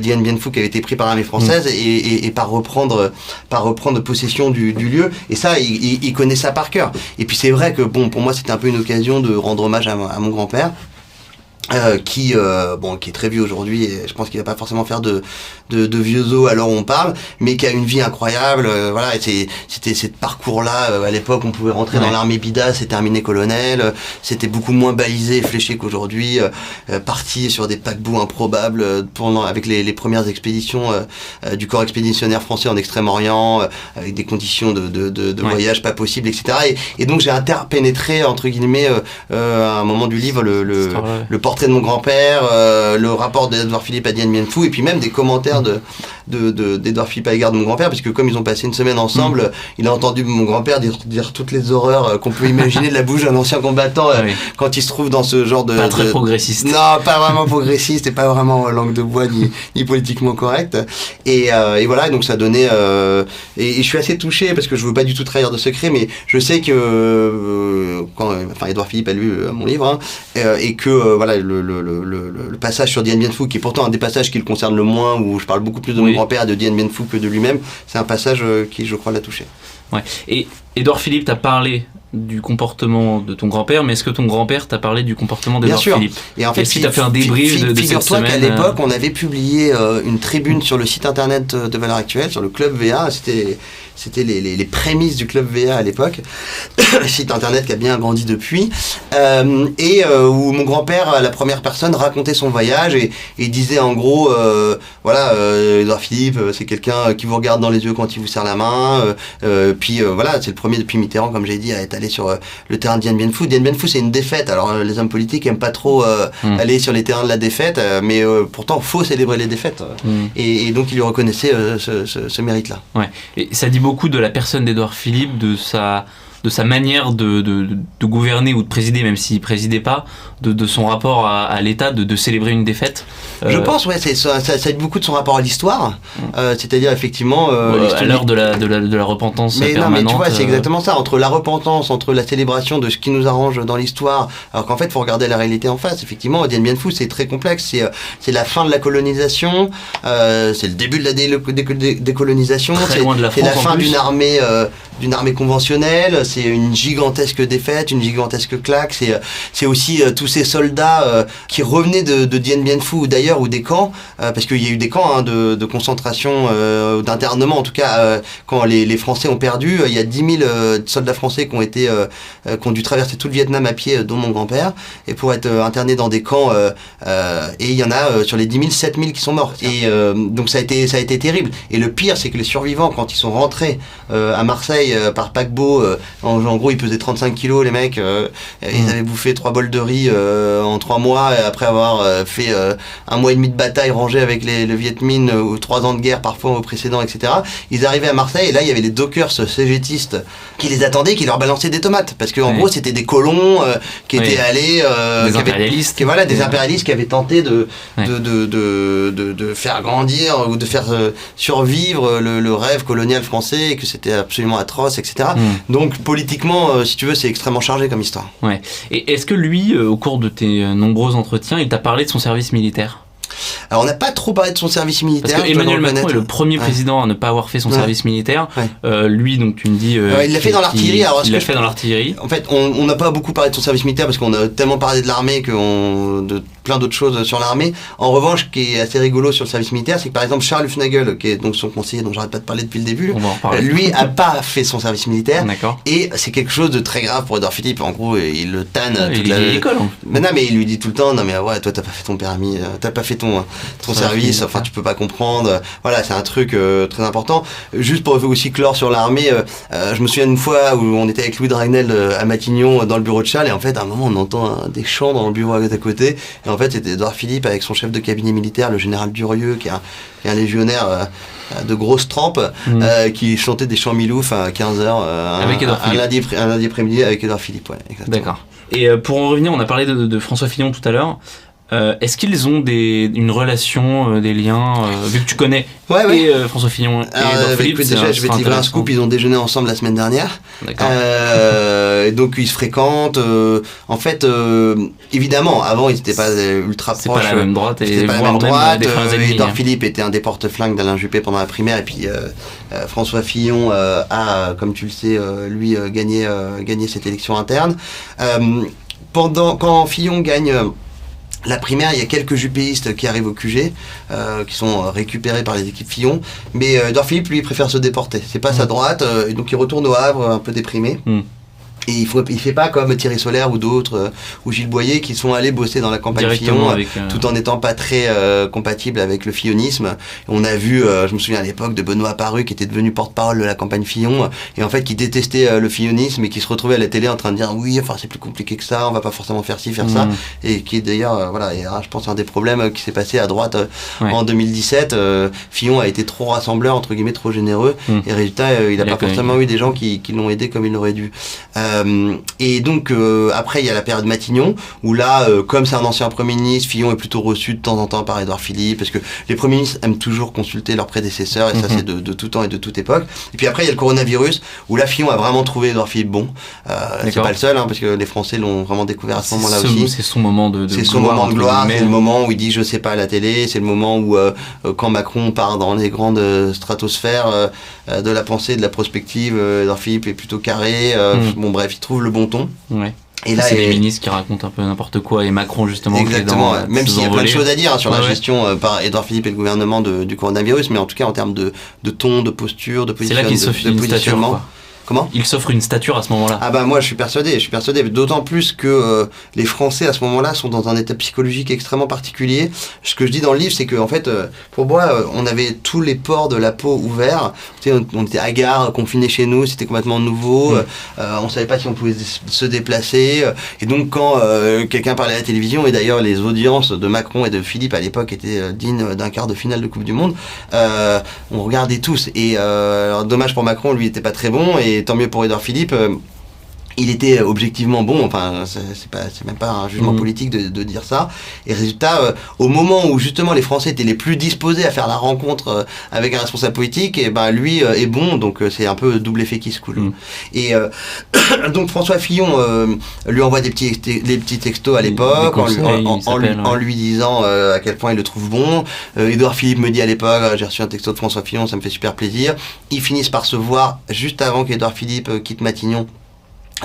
Dien Bien Phu qui avait été pris par l'armée française et, et, et par reprendre par reprendre possession du, du lieu. Et ça il, il, il connaît ça par cœur. Et puis c'est vrai que bon pour moi c'était un peu une occasion de rendre hommage à, mon grand-père euh, qui euh, bon qui est très vieux aujourd'hui et je pense qu'il va pas forcément faire de de, de vieux os où on parle mais qui a une vie incroyable euh, voilà c'était ce parcours là à l'époque on pouvait rentrer dans l'armée bida c'est terminé colonel euh, c'était beaucoup moins balisé et fléché qu'aujourd'hui euh, euh, parti sur des paquebots improbables euh, pendant avec les, les premières expéditions euh, euh, du corps expéditionnaire français en Extrême-Orient euh, avec des conditions de, de, de, de Ouais. voyage pas possibles etc et, et donc j'ai interpénétré entre guillemets euh, euh, à un moment du livre le, le, portrait de mon grand-père, euh, le rapport d'Edouard Philippe à Dien Bien Phu, et puis même des commentaires de de- de- d'Edouard Philippe à l'égard de mon grand-père, parce que comme ils ont passé une semaine ensemble, il a entendu mon grand-père dire, dire toutes les horreurs euh, qu'on peut imaginer de la bouche d'un ancien combattant euh, Ah oui. quand il se trouve dans ce genre de... Pas très de- progressiste. non, pas <laughs> vraiment progressiste et pas vraiment euh, langue de bois ni, ni politiquement correct. Et, euh, et voilà, donc ça donnait. euh, et, et je suis assez touché parce que je veux pas du tout trahir de secret, mais je sais que euh, quand, enfin, Edouard Philippe a lu mon livre hein, et que voilà le, le, le, le, le passage sur Dien Bien Phu, qui est pourtant un des passages qui le concerne le moins, où je parle beaucoup plus de Oui. mon grand-père de Dien Bien Phu que de lui-même, c'est un passage euh, qui, je crois, l'a touché. Ouais. Et Édouard Philippe t'a parlé du comportement de ton grand-père, mais est-ce que ton grand-père t'a parlé du comportement d'Edouard Philippe? Et en fait, est-ce qu'il t'a fait un débrief de, de cette Figure-toi qu'à semaine l'époque, on avait publié euh, une tribune sur le site internet de Valeurs Actuelles, sur le Club VA. C'était c'était les, les, les, prémices du club VA à l'époque, <coughs> site internet qui a bien grandi depuis, euh, et euh, où mon grand-père, la première personne, racontait son voyage et, et disait en gros, euh, voilà, Edouard Philippe, c'est quelqu'un qui vous regarde dans les yeux quand il vous serre la main, puis voilà, c'est le premier depuis Mitterrand, comme j'ai dit, à être allé sur le terrain de Dien Bien Phu. Dien Bien Phu, c'est une défaite. Alors les hommes politiques aiment pas trop mm. aller sur les terrains de la défaite, mais pourtant, faut célébrer les défaites. Mm. Et, et, donc il lui reconnaissait ce, ce, ce mérite-là. Ouais. Et ça dit beaucoup de la personne d'Edouard Philippe, de sa, de sa manière de, de, de, gouverner ou de présider, même s'il présidait pas, de, de son rapport à, à l'État, de, célébrer une défaite. Euh... Je pense, ouais, ça, ça, ça aide beaucoup de son rapport à l'histoire. Mmh. Euh, C'est-à-dire, effectivement. Euh, à l'heure de la, de, la, de la repentance mais permanente. Non, mais tu vois, c'est exactement ça. Entre la repentance, entre la célébration de ce qui nous arrange dans l'histoire, alors qu'en fait, il faut regarder la réalité en face. Effectivement, Dien Bien Phu, c'est très complexe. C'est la fin de la colonisation, euh, c'est le début de la dé dé décolonisation, c'est la, la, fin d'une armée, d'une armée conventionnelle c'est une gigantesque défaite, une gigantesque claque. C'est c'est aussi euh, tous ces soldats euh, qui revenaient de, Dien Bien Phu ou d'ailleurs ou des camps, euh, parce qu'il y a eu des camps hein, de, concentration, euh, d'internement en tout cas euh, quand les, les, Français ont perdu. Il y a 10 000 soldats français qui ont été qui ont dû traverser tout le Vietnam à pied, dont mon grand-père, et pour être internés dans des camps. et il y en a sur les 10 000, 7 000 qui sont morts. Et donc ça a été ça a été terrible. Et le pire, c'est que les survivants, quand ils sont rentrés à Marseille par paquebot en, en, gros, ils pesaient 35 kilos, les mecs. Euh, mmh. Ils avaient bouffé trois bols de riz euh, en trois mois, et après avoir euh, fait un mois et demi de bataille rangée avec les, le Viet Minh, ou trois ans de guerre parfois au précédent, etc. Ils arrivaient à Marseille, et là, il y avait les dockers cégétistes qui les attendaient, qui leur balançaient des tomates. Parce qu'en oui. gros, c'était des colons qui oui. étaient allés... des qui impérialistes. Avaient, qui, voilà, des impérialistes qui avaient tenté de, de, de, de, de, de faire grandir ou de faire survivre le, le, rêve colonial français, et que c'était absolument atroce, etc. Mmh. Donc, politiquement, euh, si tu veux, c'est extrêmement chargé comme histoire. Ouais. Et est-ce que lui, euh, au cours de tes euh, nombreux entretiens, il t'a parlé de son service militaire? Alors on n'a pas trop parlé de son service militaire. Parce que Emmanuel Macron est le premier ouais. président à ne pas avoir fait son ouais. service militaire. Ouais. Euh, lui, donc tu me dis. Euh, il l'a fait dans l'artillerie. Il l'a fait dans l'artillerie. En fait, on n'a pas beaucoup parlé de son service militaire parce qu'on a tellement parlé de l'armée que on, de plein d'autres choses sur l'armée. En revanche, ce qui est assez rigolo sur le service militaire, c'est que par exemple Charles Hufnagel, qui est donc son conseiller dont j'arrête pas de parler depuis le début, lui a pas fait son service militaire. Et c'est quelque chose de très grave pour Edouard Philippe. En gros, il le tanne. Ah, toute il la... l'école. Hein. Mais non, mais il lui dit tout le temps, non mais ouais, toi t'as pas fait ton permis, t'as pas fait ton ton service, enfin tu peux pas comprendre. Voilà, c'est un truc euh, très important. Juste pour aussi clore sur l'armée, euh, je me souviens une fois où on était avec Louis Dragnel à Matignon dans le bureau de Charles et en fait à un moment on entend des chants dans le bureau à côté et en fait c'était Edouard Philippe avec son chef de cabinet militaire, le général Durieux, qui est un, qui est un légionnaire euh, de grosse trempe, mmh. euh, qui chantait des chants milouf à 15h euh, avec un, un, lundi, un lundi après-midi avec Edouard Philippe. Ouais, D'accord. Et pour en revenir, on a parlé de, de François Fillon tout à l'heure. Euh, Est-ce qu'ils ont des, une relation, euh, des liens, euh, vu que tu connais ouais, ouais. et François Fillon et Alors, Philippe, déjà, je vais te livrer un scoop, ils ont déjeuné ensemble la semaine dernière. donc ils se fréquentent. en fait, évidemment, avant ils n'étaient pas ultra proches. C'est pas la même droite et pas la même droite. Edouard Philippe était un des porte-flingues d'Alain Juppé pendant la primaire et puis François Fillon a, comme tu le sais, lui gagné, gagné cette élection interne. pendant quand Fillon gagne la primaire, il y a quelques jupéistes qui arrivent au QG, euh, qui sont récupérés par les équipes Fillon, mais euh, Edouard Philippe, lui, préfère se déporter. C'est pas mmh. sa droite, euh, et donc il retourne au Havre un peu déprimé. Mmh. Et il faut, il fait pas comme Thierry Solaire ou d'autres, euh, ou Gilles Boyer, qui sont allés bosser dans la campagne Fillon, avec, euh... tout en n'étant pas très euh, compatible avec le fillonisme. On a vu, euh, je me souviens à l'époque, de Benoît Paru, qui était devenu porte-parole de la campagne Fillon, et en fait qui détestait euh, le fillonisme, et qui se retrouvait à la télé en train de dire oui, enfin c'est plus compliqué que ça, on va pas forcément faire ci, faire mmh. ça, et qui est d'ailleurs, euh, voilà, et, je pense un des problèmes qui s'est passé à droite ouais. en 2017. Fillon a été trop rassembleur, entre guillemets, trop généreux, mmh. et résultat, il a pas forcément eu des gens qui, qui l'ont aidé comme il l'aurait dû. Euh, et donc euh, après il y a la période Matignon où là, euh, comme c'est un ancien premier ministre, Fillon est plutôt reçu de temps en temps par Édouard Philippe parce que les premiers ministres aiment toujours consulter leurs prédécesseurs et mm -hmm. ça c'est de, de, tout temps et de toute époque. Et puis après il y a le coronavirus où là Fillon a vraiment trouvé Édouard Philippe bon. Euh, c'est pas le seul hein, parce que les Français l'ont vraiment découvert à ce moment-là aussi. C'est son moment de, de C'est son moment de gloire. C'est le moment où il dit je sais pas à la télé. C'est le moment où euh, quand Macron part dans les grandes stratosphères de la pensée, de la prospective, Édouard Philippe est plutôt carré. Mm. Bon bref bref, il trouve le bon ton. Ouais. Et là, c'est les ministres qui racontent un peu n'importe quoi et Macron justement. Exactement. Qui est dans, Même s'il y a plein de choses à dire hein, sur la gestion par Edouard Philippe et le gouvernement de, du coronavirus, mais en tout cas en termes de, de ton, de posture, de positionnement, de, de positionnement. Comment Il s'offre une stature à ce moment-là. Ah bah moi je suis persuadé, je suis persuadé, d'autant plus que euh, les Français à ce moment-là sont dans un état psychologique extrêmement particulier. Ce que je dis dans le livre, c'est qu'en en fait, euh, pour moi, euh, on avait tous les pores de la peau ouverts. On, était hagards, confinés chez nous, c'était complètement nouveau. Mm. on savait pas si on pouvait se déplacer. et donc quand quelqu'un parlait à la télévision, et d'ailleurs les audiences de Macron et de Philippe à l'époque étaient dignes d'un quart de finale de Coupe du Monde, on regardait tous. Et alors, dommage pour Macron, lui était pas très bon. Et tant mieux pour Edouard Philippe euh, il était objectivement bon, enfin c'est pas même pas un jugement mhm. politique de, dire ça. Et résultat, euh, au moment où justement les Français étaient les plus disposés à faire la rencontre euh, avec un responsable politique, et ben lui est bon, donc c'est un peu double effet qui se coule. Mhm. Et <coughs> donc François Fillon lui envoie des petits des petits textos à l'époque en, lui disant à quel point il le trouve bon. Edouard Philippe me dit à l'époque j'ai reçu un texto de François Fillon, ça me fait super plaisir. Ils finissent par se voir juste avant qu'Edouard Philippe quitte Matignon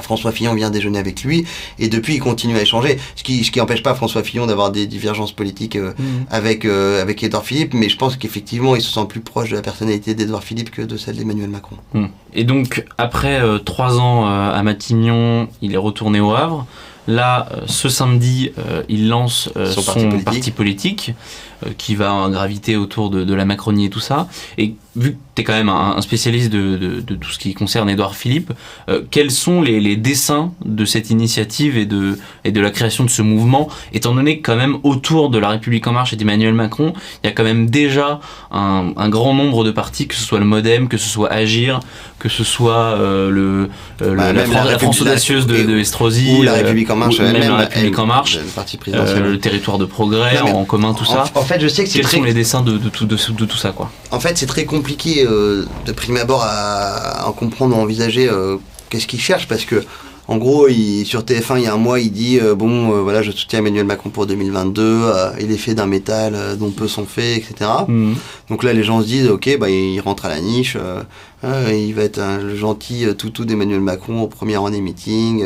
François Fillon vient déjeuner avec lui et depuis il continue à échanger ce qui ce qui empêche pas François Fillon d'avoir des divergences politiques euh, mmh. avec euh, avec Édouard Philippe mais je pense qu'effectivement il se sent plus proche de la personnalité d'Édouard Philippe que de celle d'Emmanuel Macron. Mmh. Et donc après euh, trois ans à Matignon il est retourné au Havre Là, ce samedi, il lance son, parti politique, qui va graviter autour de, de, la Macronie et tout ça. Et vu que tu es quand même un, spécialiste de, de, de, tout ce qui concerne Édouard Philippe, euh, quels sont les, les, dessins de cette initiative et de, et de la création de ce mouvement, étant donné que quand même autour de La République En Marche et d'Emmanuel Macron, il y a quand même déjà un, un, grand nombre de partis, que ce soit le Modem, que ce soit Agir, que ce soit euh, le, euh, bah, la, France, audacieuse de, de, Estrosi, ou La République En Marche, même, la République En Marche, le, territoire de progrès en, commun, tout ça. En fait, je sais que Quels sont les dessins de, de, tout, de, tout ça quoi En fait, c'est très compliqué euh, de prime abord à, comprendre ou envisager euh, qu'est-ce qu'il cherche parce que en gros, il, sur TF1, il y a un mois, il dit euh, bon, voilà, je soutiens Emmanuel Macron pour 2022. il est fait d'un métal dont peu sont faits, etc. Mhm. Donc là, les gens se disent ok, bah il rentre à la niche. il va être le gentil toutou d'Emmanuel Macron au premier rang des meetings,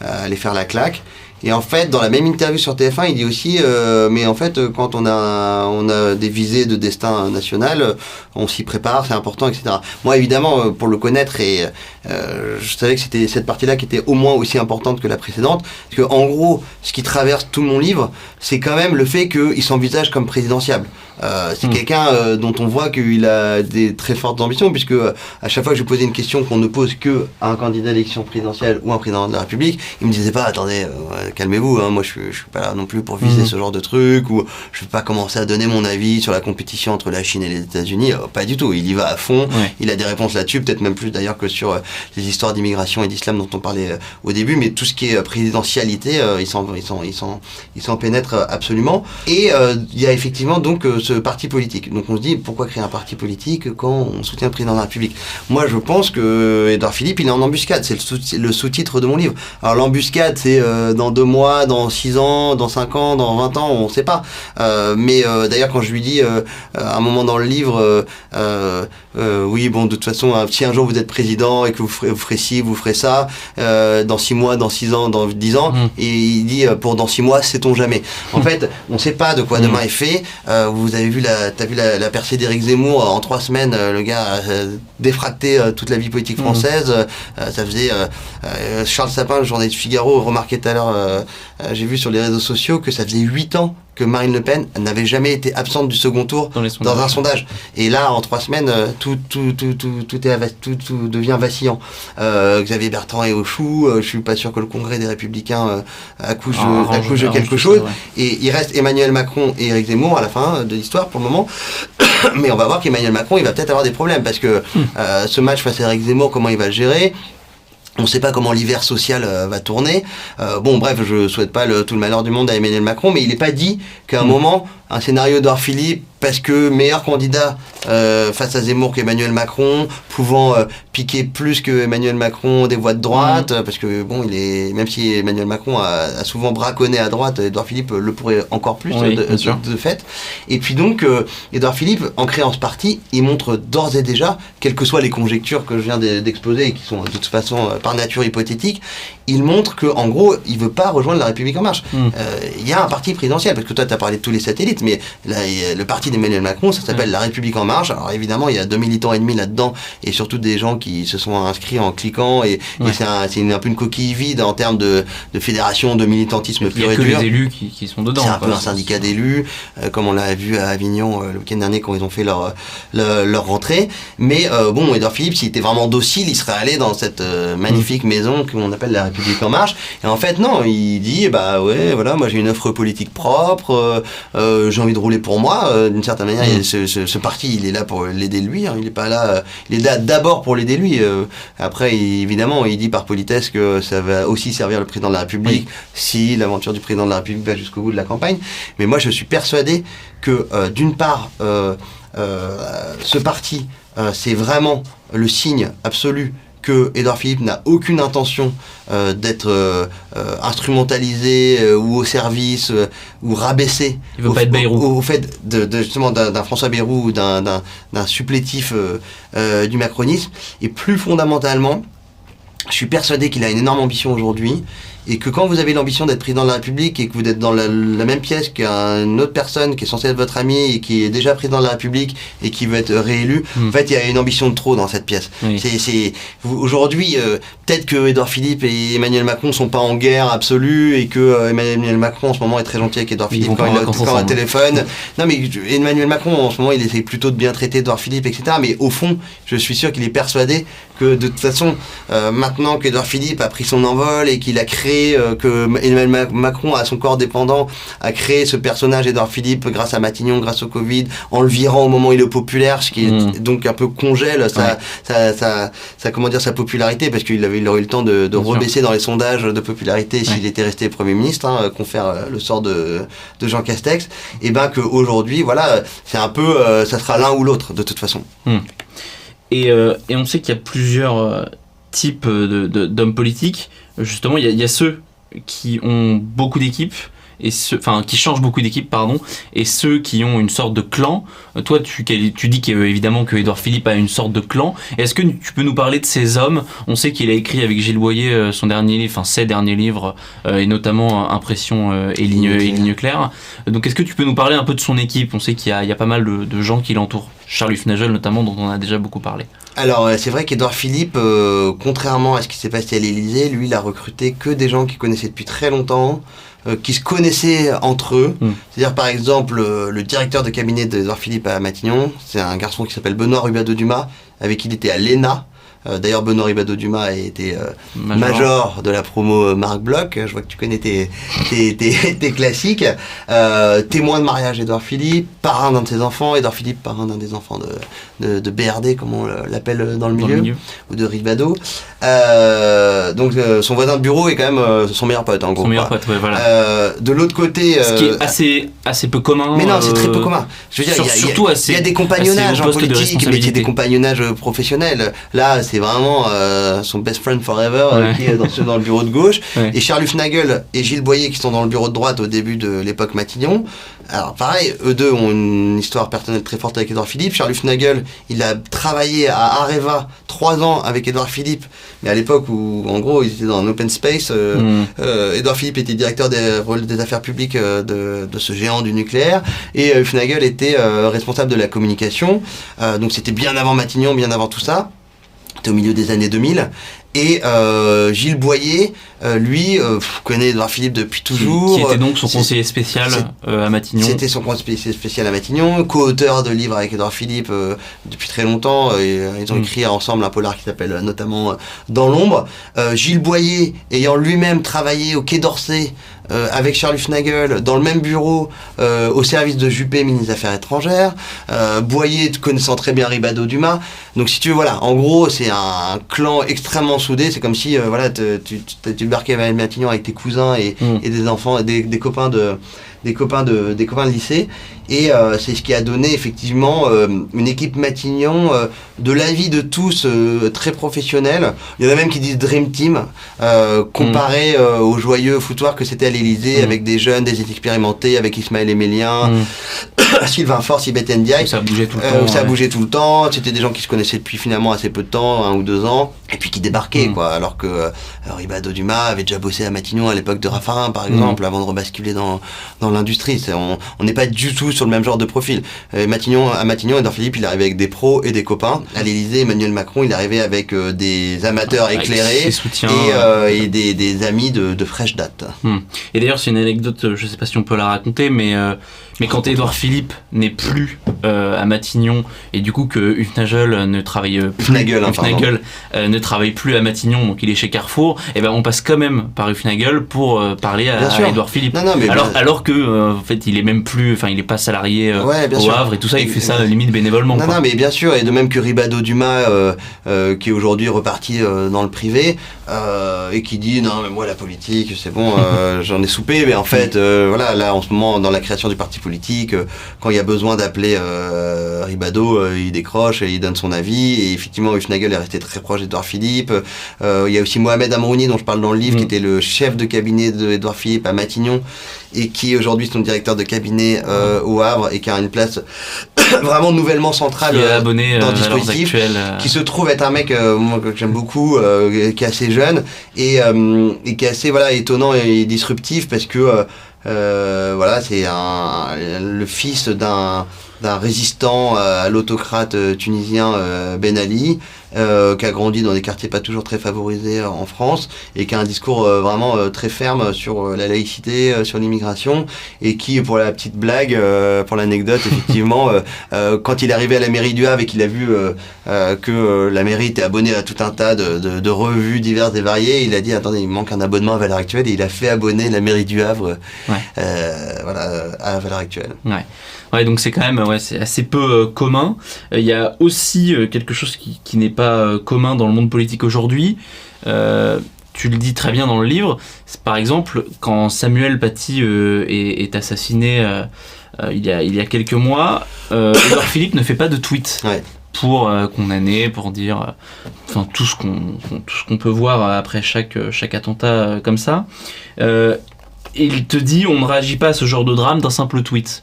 aller faire la claque. Et en fait, dans la même interview sur TF1, il dit aussi, euh, mais en fait, quand on a, on a des visées de destin national, on s'y prépare, c'est important, etc. Moi, évidemment, euh, pour le connaître, et euh, je savais que c'était cette partie-là qui était au moins aussi importante que la précédente, parce que en gros, ce qui traverse tout mon livre, c'est quand même le fait qu'il s'envisage comme présidentiable. Euh, c'est quelqu'un euh, dont on voit qu'il a des très fortes ambitions, puisque euh, à chaque fois que je posais une question qu'on ne pose que à un candidat d'élection présidentielle ou un président de la République, il me disait pas attendez, calmez-vous, hein, moi je suis, je suis pas là non plus pour viser hmm. ce genre de truc, ou je vais pas commencer à donner mon avis sur la compétition entre la Chine et les États-Unis. pas du tout, il y va à fond, il a des réponses là-dessus, peut-être même plus d'ailleurs que sur les histoires d'immigration et d'islam dont on parlait au début, mais tout ce qui est présidentialité, il s'en il s'en pénètre absolument. Et il y a effectivement donc ce parti politique. Donc on se dit pourquoi créer un parti politique quand on soutient le président de la République? Moi je pense que Edouard Philippe il est en embuscade, c'est le sous-titre de mon livre. Alors l'embuscade c'est euh, dans deux mois, dans six ans, dans cinq ans, dans 20 ans, on ne sait pas. Euh, mais euh, d'ailleurs quand je lui dis à un moment dans le livre, oui bon de toute façon si un jour vous êtes président et que vous ferez, vous ferez ci, vous ferez ça, dans six mois, dans six ans, dans dix ans, mmh. et il dit pour dans six mois, sait-on jamais? En mmh. <laughs> fait on ne sait pas de quoi mmh. demain est fait. vous avez vu la, t'as vu la, percée d'Éric Zemmour en trois semaines, euh, le gars a euh, défracté euh, toute la vie politique mmh. française. ça faisait Charles Sapin, le journaliste Figaro, remarquait tout à l'heure, j'ai vu sur les réseaux sociaux que ça faisait huit ans que Marine Le Pen n'avait jamais été absente du second tour dans, un sondage. Et là, en trois semaines, tout, tout, tout, tout, tout, est, tout, tout devient vacillant. Xavier Bertrand est au chou. je suis pas sûr que le Congrès des Républicains accouche, ah, accouche de quelque chose. Et il reste Emmanuel Macron et Éric Zemmour à la fin de l'histoire pour le moment. <coughs> Mais on va voir qu'Emmanuel Macron, il va peut-être avoir des problèmes parce que euh, ce match face à Eric Zemmour, comment il va le gérer? On ne sait pas comment l'hiver social euh, va tourner. Euh, bon, bref, je souhaite pas le, tout le malheur du monde à Emmanuel Macron, mais il n'est pas dit qu'à un hmm. moment, un scénario d'Or Philippe parce que meilleur candidat euh, face à Zemmour qu'Emmanuel Macron, pouvant euh, piquer plus que Emmanuel Macron des voix de droite, Mhm. parce que bon, il est même si Emmanuel Macron a, a souvent braconné à droite, Edouard Philippe le pourrait encore plus Oui, de, fait. Et puis donc, euh, Edouard Philippe, en créant ce parti, il montre d'ores et déjà, quelles que soient les conjectures que je viens de- d'exposer et qui sont de toute façon euh, par nature hypothétiques, il montre que en gros, il veut pas rejoindre la République en marche. Mm. Euh, Il y a un parti présidentiel, parce que toi, tu as parlé de tous les satellites, mais là, il y a le parti d'Emmanuel Macron, ça s'appelle La République en marche. Alors évidemment, il y a 2 militants et demi là-dedans, et surtout des gens qui se sont inscrits en cliquant, et, c'est un, peu une coquille vide en termes de, de fédération, de militantisme Il n'y pur a que les élus qui, qui sont dedans. C'est un peu un syndicat d'élus, euh, comme on l'a vu à Avignon euh, le week-end dernier quand ils ont fait leur, leur, leur rentrée. Mais bon, Edouard Philippe, s'il était vraiment docile, il serait allé dans cette magnifique maison qu'on appelle la République en marche. Et en fait, non, il dit, bah ouais, voilà, moi j'ai une offre politique propre, euh, euh, j'ai envie de rouler pour moi. Euh, D'une certaine manière, Mm. ce, ce- ce parti, il est là pour l'aider lui. hein, il est pas là, il est là d'abord pour l'aider lui. après, il- évidemment, il dit par politesse que ça va aussi servir le président de la République si l'aventure du président de la République va jusqu'au bout de la campagne. Mais moi, je suis persuadé que, d'une part, ce parti, c'est vraiment le signe absolu que Edouard Philippe n'a aucune intention euh, d'être euh, euh, instrumentalisé ou au service ou rabaissé Il veut au, pas être Bayrou. au- au fait de, de- justement d'un François Bayrou ou d'un- supplétif du macronisme et plus fondamentalement je suis persuadé qu'il a une énorme ambition aujourd'hui et que quand vous avez l'ambition d'être président de la République et que vous êtes dans la, la même pièce qu'une autre personne qui est censée être votre ami et qui est déjà président de la République et qui veut être réélu, Hmm. en fait, il y a une ambition de trop dans cette pièce. Oui. C'est, aujourd'hui, euh, peut-être que Edouard Philippe et Emmanuel Macron sont pas en guerre absolue et que euh, Emmanuel Macron en ce moment est très gentil avec Edouard Philippe quand il a quand un téléphone. <laughs> Non, mais Emmanuel Macron en ce moment, il essaie plutôt de bien traiter Edouard Philippe, etc. Mais au fond, je suis sûr qu'il est persuadé que de toute façon, euh, maintenant qu'Edouard Philippe a pris son envol et qu'il a créé, euh, que Emmanuel Ma- Macron, à son corps dépendant, a créé ce personnage Edouard Philippe grâce à Matignon, grâce au Covid, en le virant au moment où il est populaire, ce qui Mm. donc un peu congèle sa, Ouais. sa, sa, sa- comment dire, sa popularité, parce qu'il avait, il aurait eu le temps de, de Bien sûr. rebaisser dans les sondages de popularité s'il était resté Premier ministre, hein, confère euh, le sort de, de Jean Castex, et ben qu'aujourd'hui, voilà, c'est un peu, euh, ça sera l'un ou l'autre de toute façon. Et, euh, et on sait qu'il y a plusieurs euh, de- de- d'hommes politiques. Justement, il y a ceux qui ont beaucoup d'équipes. Et ceux, enfin, qui changent beaucoup d'équipes, pardon, et ceux qui ont une sorte de clan. Euh, Toi, tu, dis qu'évidemment que Edouard Philippe a une sorte de clan. Est-ce que tu peux nous parler de ces hommes? On sait qu'il a écrit avec Gilles Boyer euh, son dernier livre, enfin ses derniers livres, euh, et notamment Impression et, ligne, et claire. ligne claire. Donc, est-ce que tu peux nous parler un peu de son équipe? On sait qu'il y, a- il y a pas mal de, de gens qui l'entourent. Charles Hufnagel notamment, dont on a déjà beaucoup parlé. Alors, c'est vrai qu'Edouard Philippe, euh, contrairement à ce qui s'est passé à l'Élysée, lui, il a recruté que des gens qu'il connaissait depuis très longtemps, euh, qui se connaissaient entre eux. Mm. C'est-à-dire, par exemple, euh, le directeur de cabinet d'Edouard Philippe à Matignon, c'est un garçon qui s'appelle Benoît Rubado-Dumas, avec qui il était à l'ENA. Euh, D'ailleurs, Benoît Ribado-Dumas a été euh, major. de la promo euh, Marc Bloch. Je vois que tu connais tes, tes, tes, <laughs> tes classiques. Témoin de mariage Édouard Philippe, parrain d'un de ses enfants. Édouard Philippe, parrain d'un des enfants de, de, de BRD, comme on l'appelle dans le Dans milieu, le milieu. ou de Ribado. Donc son voisin de bureau est quand même son meilleur pote, en gros. Son meilleur pote, ouais, voilà. De l'autre côté... Ce qui est assez, assez peu commun. mais non, c'est très peu commun. Je veux dire, il y a- il y a- assez- il y a des compagnonnages en politique, mais c'est responsabilité. des compagnonnages professionnels. Là, c'est vraiment euh, son best friend forever euh, Ouais. qui est dans, le bureau de gauche. <laughs> Ouais. Et Charles Hufnagel et Gilles Boyer qui sont dans le bureau de droite au début de l'époque Matignon. Alors pareil, eux deux ont une histoire personnelle très forte avec Édouard Philippe. Charles Hufnagel, il a travaillé à Areva trois ans avec Édouard Philippe, mais à l'époque où, en gros, ils étaient dans un open space. euh, euh, Edouard Philippe était directeur des, des affaires publiques euh, de, de ce géant du nucléaire et euh, Hufnagel était euh, responsable de la communication. Euh, donc c'était bien avant Matignon, bien avant tout ça. C'était au milieu des années 2000. Et euh, Gilles Boyer, euh, lui, euh, connaît Edouard Philippe depuis toujours. Qui était donc son conseiller spécial euh, à Matignon. C'était son spé- spécial à Matignon, co-auteur de livres avec Edouard Philippe depuis très longtemps. Et, ils ont Mm. écrit ensemble un polar qui s'appelle notamment Dans l'ombre. Gilles Boyer, ayant lui-même travaillé au Quai d'Orsay euh, avec Charles Hufnagel dans le même bureau euh, au service de Juppé, ministre des Affaires étrangères. Euh, Boyer connaissant très bien Ribado Dumas. Donc si tu veux, voilà, en gros, c'est un, clan extrêmement soudé. C'est comme si voilà, te- tu, tu, débarquais à Matignon avec tes cousins et, Mm. et des enfants, des, des copains de des copains de des copains de lycée Et c'est ce qui a donné effectivement une équipe Matignon de l'avis de tous très professionnelle. Il y en a même qui disent Dream Team, comparé mm. au joyeux foutoir que c'était à l'Elysée mm. avec des jeunes, des expérimentés, avec Ismaël Emélien, mm. <coughs> Sylvain Force, Ibet Ndiaye. Ça bougé tout le temps. ça a bougé tout le temps. C'était des gens qui se connaissaient depuis finalement assez peu de temps, un ou deux ans, et puis qui débarquaient, quoi. Alors que Ribado Dumas avait déjà bossé à Matignon à l'époque de Raffarin, par exemple, avant de rebasculer dans, dans l'industrie. On n'est pas du tout sur le même genre de profil. Matignon, à Matignon, Edouard Philippe, il arrivait avec des pros et des copains. À l'Elysée, Emmanuel Macron, il arrivait avec des amateurs éclairés et, et des, des, amis de, de fraîche date. Hmm. Et d'ailleurs, c'est une anecdote, je sais pas si on peut la raconter, mais euh, mais quand Édouard Philippe n'est plus euh, à Matignon et du coup que Hufnagel ne travaille plus, hein, euh, ne travaille plus à Matignon, donc il est chez Carrefour, et eh ben on passe quand même par Hufnagel pour euh, parler à, Édouard Philippe. alors, alors que en fait il est même plus, enfin il est pas salarié au Havre et tout ça, il fait ça limite bénévolement. Non, non, mais bien sûr, et de même que Ribado Dumas, qui est aujourd'hui reparti dans le privé et qui dit non mais moi la politique c'est bon, <laughs> j'en ai soupé, mais en fait voilà là en ce moment dans la création du parti politique. Euh, quand il y a besoin d'appeler euh, Ribado, euh, il décroche et il donne son avis. Et effectivement, Hufnagel est resté très proche d'Edouard Philippe. il y a aussi Mohamed Amrouni, dont je parle dans le livre, qui mm. était le chef de cabinet d'Edouard Philippe à Matignon et qui aujourd'hui son directeur de cabinet au Havre et qui a une place <coughs> vraiment nouvellement centrale abonné, dans le dispositif, qui se trouve être un mec que j'aime beaucoup, qui est assez jeune et, et, qui est assez voilà étonnant et disruptif parce que euh, voilà, c'est le fils d'un d'un résistant euh, à l'autocrate euh, tunisien Ben Ali, euh, qui a grandi dans des quartiers pas toujours très favorisés euh, en France et qui a un discours euh, vraiment très ferme sur la laïcité, sur l'immigration et qui, pour la petite blague, pour l'anecdote, <laughs> effectivement, quand il est arrivé à la mairie du Havre et qu'il a vu que la mairie était abonnée à tout un tas de, de, de, revues diverses et variées, il a dit attendez, il manque un abonnement à valeur actuelle et il a fait abonner la mairie du Havre voilà, à valeur actuelle. Ouais. Ouais, donc c'est quand même ouais, assez peu commun. Il y a aussi quelque chose qui, qui n'est pas euh, commun dans le monde politique aujourd'hui. Euh, tu le dis très bien dans le livre. Par exemple, quand Samuel Paty euh, est, assassiné il, y a, il y a quelques mois, <coughs> Edouard Philippe ne fait pas de tweet. pour condamner, pour dire enfin, tout ce qu'on tout ce qu'on peut voir après chaque, chaque attentat comme ça. il te dit on ne réagit pas à ce genre de drame d'un simple tweet.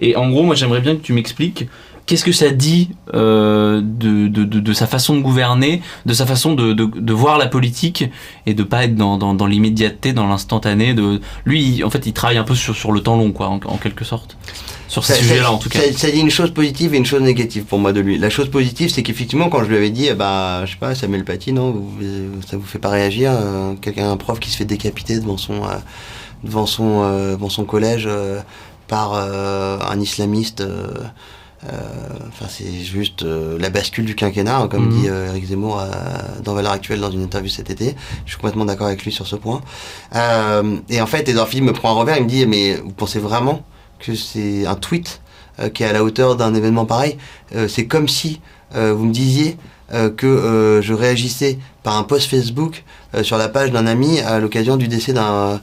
Et en gros, moi j'aimerais bien que tu m'expliques qu'est-ce que ça dit euh, de, de, de, sa façon de gouverner, de sa façon de, de voir la politique et de pas être dans, dans, dans l'immédiateté, dans l'instantané. De lui, en fait, il travaille un peu sur, sur le temps long, quoi, en, quelque sorte. Sur ces sujets-là, en tout cas. Ça, dit une chose positive et une chose négative pour moi de lui. La chose positive, c'est qu'effectivement, quand je lui avais dit, bah, je sais pas, Samuel Paty, non, vous, ça vous fait pas réagir, euh, quelqu'un, un prof qui se fait décapiter devant son, euh, devant son, devant son collège par un islamiste. Euh, enfin, c'est juste euh, la bascule du quinquennat, hein, comme mhm. dit euh, Eric Zemmour dans Valeur Actuelle dans une interview cet été. Je suis complètement d'accord avec lui sur ce point. et en fait, Edouard Philippe me prend un revers, il me dit Mais vous pensez vraiment que c'est un tweet qui est à la hauteur d'un événement pareil? C'est comme si vous me disiez que je réagissais par un post Facebook sur la page d'un ami à l'occasion du décès d'un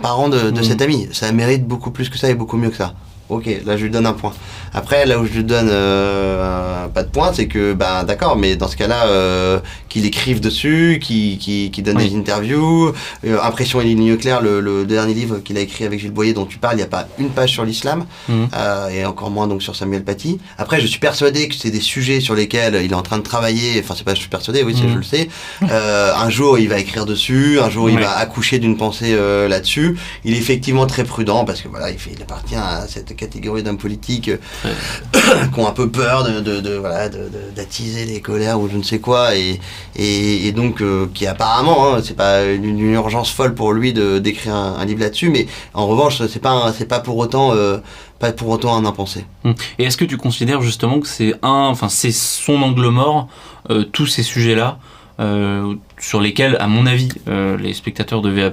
parent de, de mhm. cet ami. Ça mérite beaucoup plus que ça et beaucoup mieux que ça. Ok, là je lui donne un point. Après, là où je lui donne euh, pas de point, c'est que, ben d'accord, mais dans ce cas-là, euh, qu'il écrive dessus, qu'il qui donne des interviews. Euh, Impression et ligne claire, le, le, dernier livre qu'il a écrit avec Gilles Boyer dont tu parles, il n'y a pas une page sur l'islam, mhm. et encore moins donc sur Samuel Paty. Après, je suis persuadé que c'est des sujets sur lesquels il est en train de travailler, enfin c'est pas je suis persuadé, oui, mhm. je le sais. un jour, il va écrire dessus, un jour, il va accoucher d'une pensée là-dessus. Il est effectivement très prudent parce que voilà, il, fait, il appartient à cette catégorie d'hommes politiques <coughs> qui ont un peu peur de, de, voilà, d'attiser les colères ou je ne sais quoi, et, et, donc euh, qui apparemment, hein, c'est pas une, urgence folle pour lui de d'écrire un, livre là-dessus, mais en revanche, c'est pas c'est pas pour autant euh, pas pour autant un impensé. Hum. Et est-ce que tu considères justement que c'est un, enfin c'est son angle mort, euh, tous ces sujets-là sur lesquels, à mon avis, euh, les spectateurs de VA+,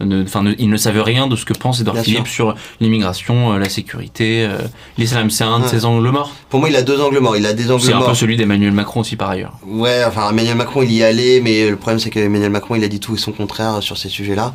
ne, ne, ils ne savent rien de ce que pense Edouard Philippe sur l'immigration, euh, la sécurité, euh, l'islam. C'est un de ses angles morts. Pour moi, il a deux angles morts. Il a des angles C'est un morts. peu celui d'Emmanuel Macron aussi par ailleurs. Ouais, enfin Emmanuel Macron il y allait, mais le problème c'est qu'Emmanuel Macron il a dit tout et son contraire sur ces sujets-là,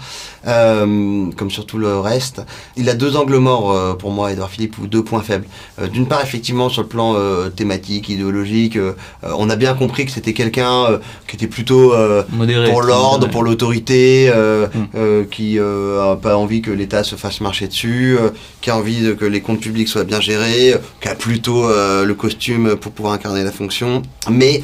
euh, comme sur tout le reste. Il a deux angles morts pour moi, Edouard Philippe, ou deux points faibles. D'une part, effectivement, sur le plan thématique, idéologique, on a bien compris que c'était quelqu'un qui était plutôt euh, Modéré. pour l'ordre, pour l'autorité, euh, Mm. euh, qui euh, a pas envie que l'État se fasse marcher dessus, qui a envie de- que les comptes publics soient bien gérés, qui a plutôt le costume pour pouvoir incarner la fonction. Mais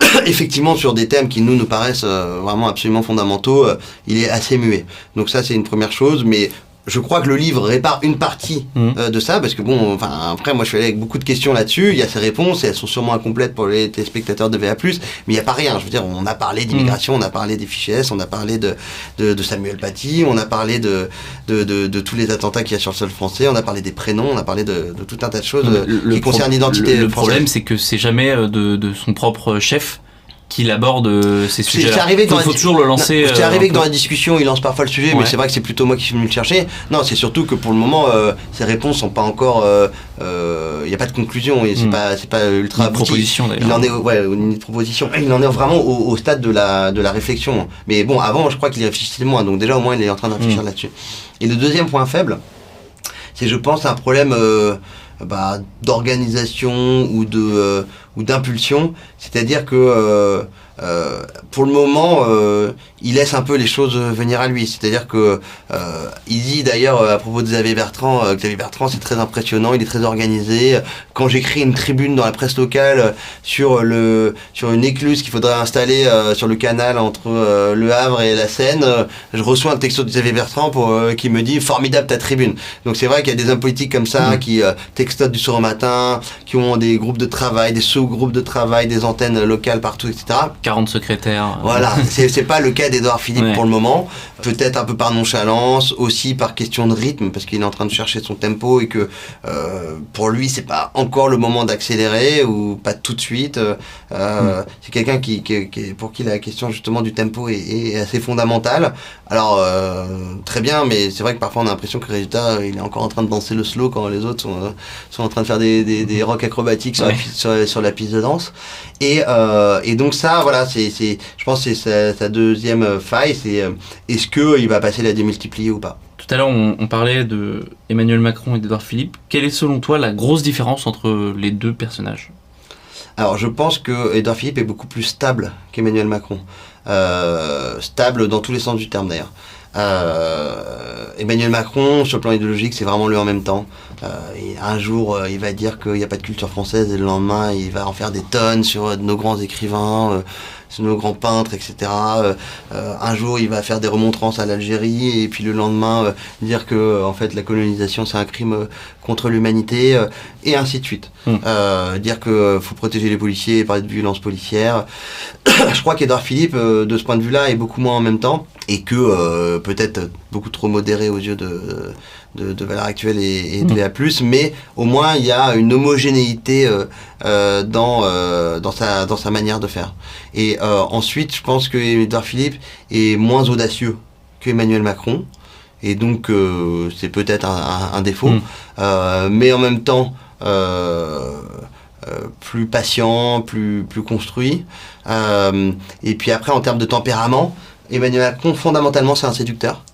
<coughs> effectivement, sur des thèmes qui nous nous paraissent vraiment absolument fondamentaux, il est assez muet. Donc ça, c'est une première chose, mais je crois que le livre répare une partie Mhm. euh, de ça, parce que bon, enfin, après, moi, je suis allé avec beaucoup de questions là-dessus. Il y a ces réponses, et elles sont sûrement incomplètes pour les téléspectateurs de VA+, mais il n'y a pas rien. Je veux dire, on a parlé d'immigration, on a parlé des fichiers S, on a parlé de, de, de Samuel Paty, on a parlé de, de, de, de tous les attentats qu'il y a sur le sol français, on a parlé des prénoms, on a parlé de, de tout un tas de choses euh, qui concernent l'identité Le, le problème, c'est que c'est jamais euh, de, de son propre chef qu'il aborde euh, ces sujets. c'est arrivé dans faut, la- toujours le lancer. C'est euh, arrivé que dans la discussion, il lance parfois le sujet, mais c'est vrai que c'est plutôt moi qui suis venu le chercher. Non, c'est surtout que pour le moment, euh, ces réponses sont pas encore. Il n'y a pas de conclusion et c'est pas, c'est pas ultra Une proposition d'ailleurs. Il en est, au- ouais, une proposition. Il en est vraiment au, au stade de la, de la réflexion. Mais bon, avant, je crois qu'il y réfléchissait moins. Donc déjà, au moins, il est en train de réfléchir Mm. là-dessus. Et le deuxième point faible, c'est, je pense, un problème euh, bah, d'organisation ou de euh, ou d'impulsion. C'est-à-dire que euh, pour le moment, euh, il laisse un peu les choses venir à lui. C'est-à-dire que euh, il dit d'ailleurs euh, à propos de Xavier Bertrand, euh, Xavier Bertrand c'est très impressionnant, il est très organisé. Quand j'écris une tribune dans la presse locale sur le sur une écluse qu'il faudrait installer sur le canal entre Le Havre et la Seine, je reçois un texto de Xavier Bertrand pour qui me dit formidable ta tribune. Donc c'est vrai qu'il y a des hommes politiques comme ça Mhm. qui textotent du soir au matin, qui ont des groupes de travail, des sous-groupes de travail, des antennes locales partout, etc. 40 secrétaires. Voilà, <laughs> c'est pas le cas d'Edouard Philippe Ouais. pour le moment. Peut-être un peu par nonchalance, aussi par question de rythme, parce qu'il est en train de chercher son tempo et que euh, pour lui c'est pas encore le moment d'accélérer ou pas tout de suite. Euh, euh, C'est quelqu'un qui, qui- qui- pour qui la question justement du tempo est, est assez fondamentale. Alors euh, très bien, mais c'est vrai que parfois on a l'impression que résultat il est encore en train de danser le slow quand les autres sont, sont en train de faire des, des, des rock acrobatiques sur, la, Ouais. pi- sur, sur la piste de danse. Et, et donc ça, voilà, c'est, c'est, je pense que c'est sa, sa deuxième euh, faille, c'est euh, est-ce que il va passer la démultiplier ou pas? Tout à l'heure, on, on parlait de Emmanuel Macron et d'Edouard Philippe. Quelle est selon toi la grosse différence entre les deux personnages? Alors je pense que Edouard Philippe est beaucoup plus stable qu'Emmanuel Macron. Euh, stable dans tous les sens du terme d'ailleurs. Euh, Emmanuel Macron, sur le plan idéologique, c'est vraiment lui en même temps. Euh, et un jour, euh, il va dire qu'il n'y a pas de culture française, et le lendemain, il va en faire des tonnes sur euh, nos grands écrivains, sur nos grands peintres, etc. Un jour, il va faire des remontrances à l'Algérie, et puis le lendemain, dire que en fait, la colonisation, c'est un crime contre l'humanité, et ainsi de suite. Hmm. Euh, dire que faut protéger les policiers et parler de violence policière. <coughs> Je crois qu'Edouard Philippe, de ce point de vue-là, est beaucoup moins en même temps et que euh, peut-être beaucoup trop modéré aux yeux de, de, de Valeurs Actuelles et, et de Mm. VA+, mais au moins il y a une homogénéité euh, euh, dans, euh, dans, sa, dans sa manière de faire. Et ensuite, je pense que Edouard Philippe est moins audacieux qu'Emmanuel Macron. Et donc, c'est peut-être un, un- un défaut. Mm. Mais en même temps, euh, plus patient, plus, plus construit. Euh, et puis après, en termes de tempérament, Emmanuel Macron, fondamentalement, c'est un séducteur.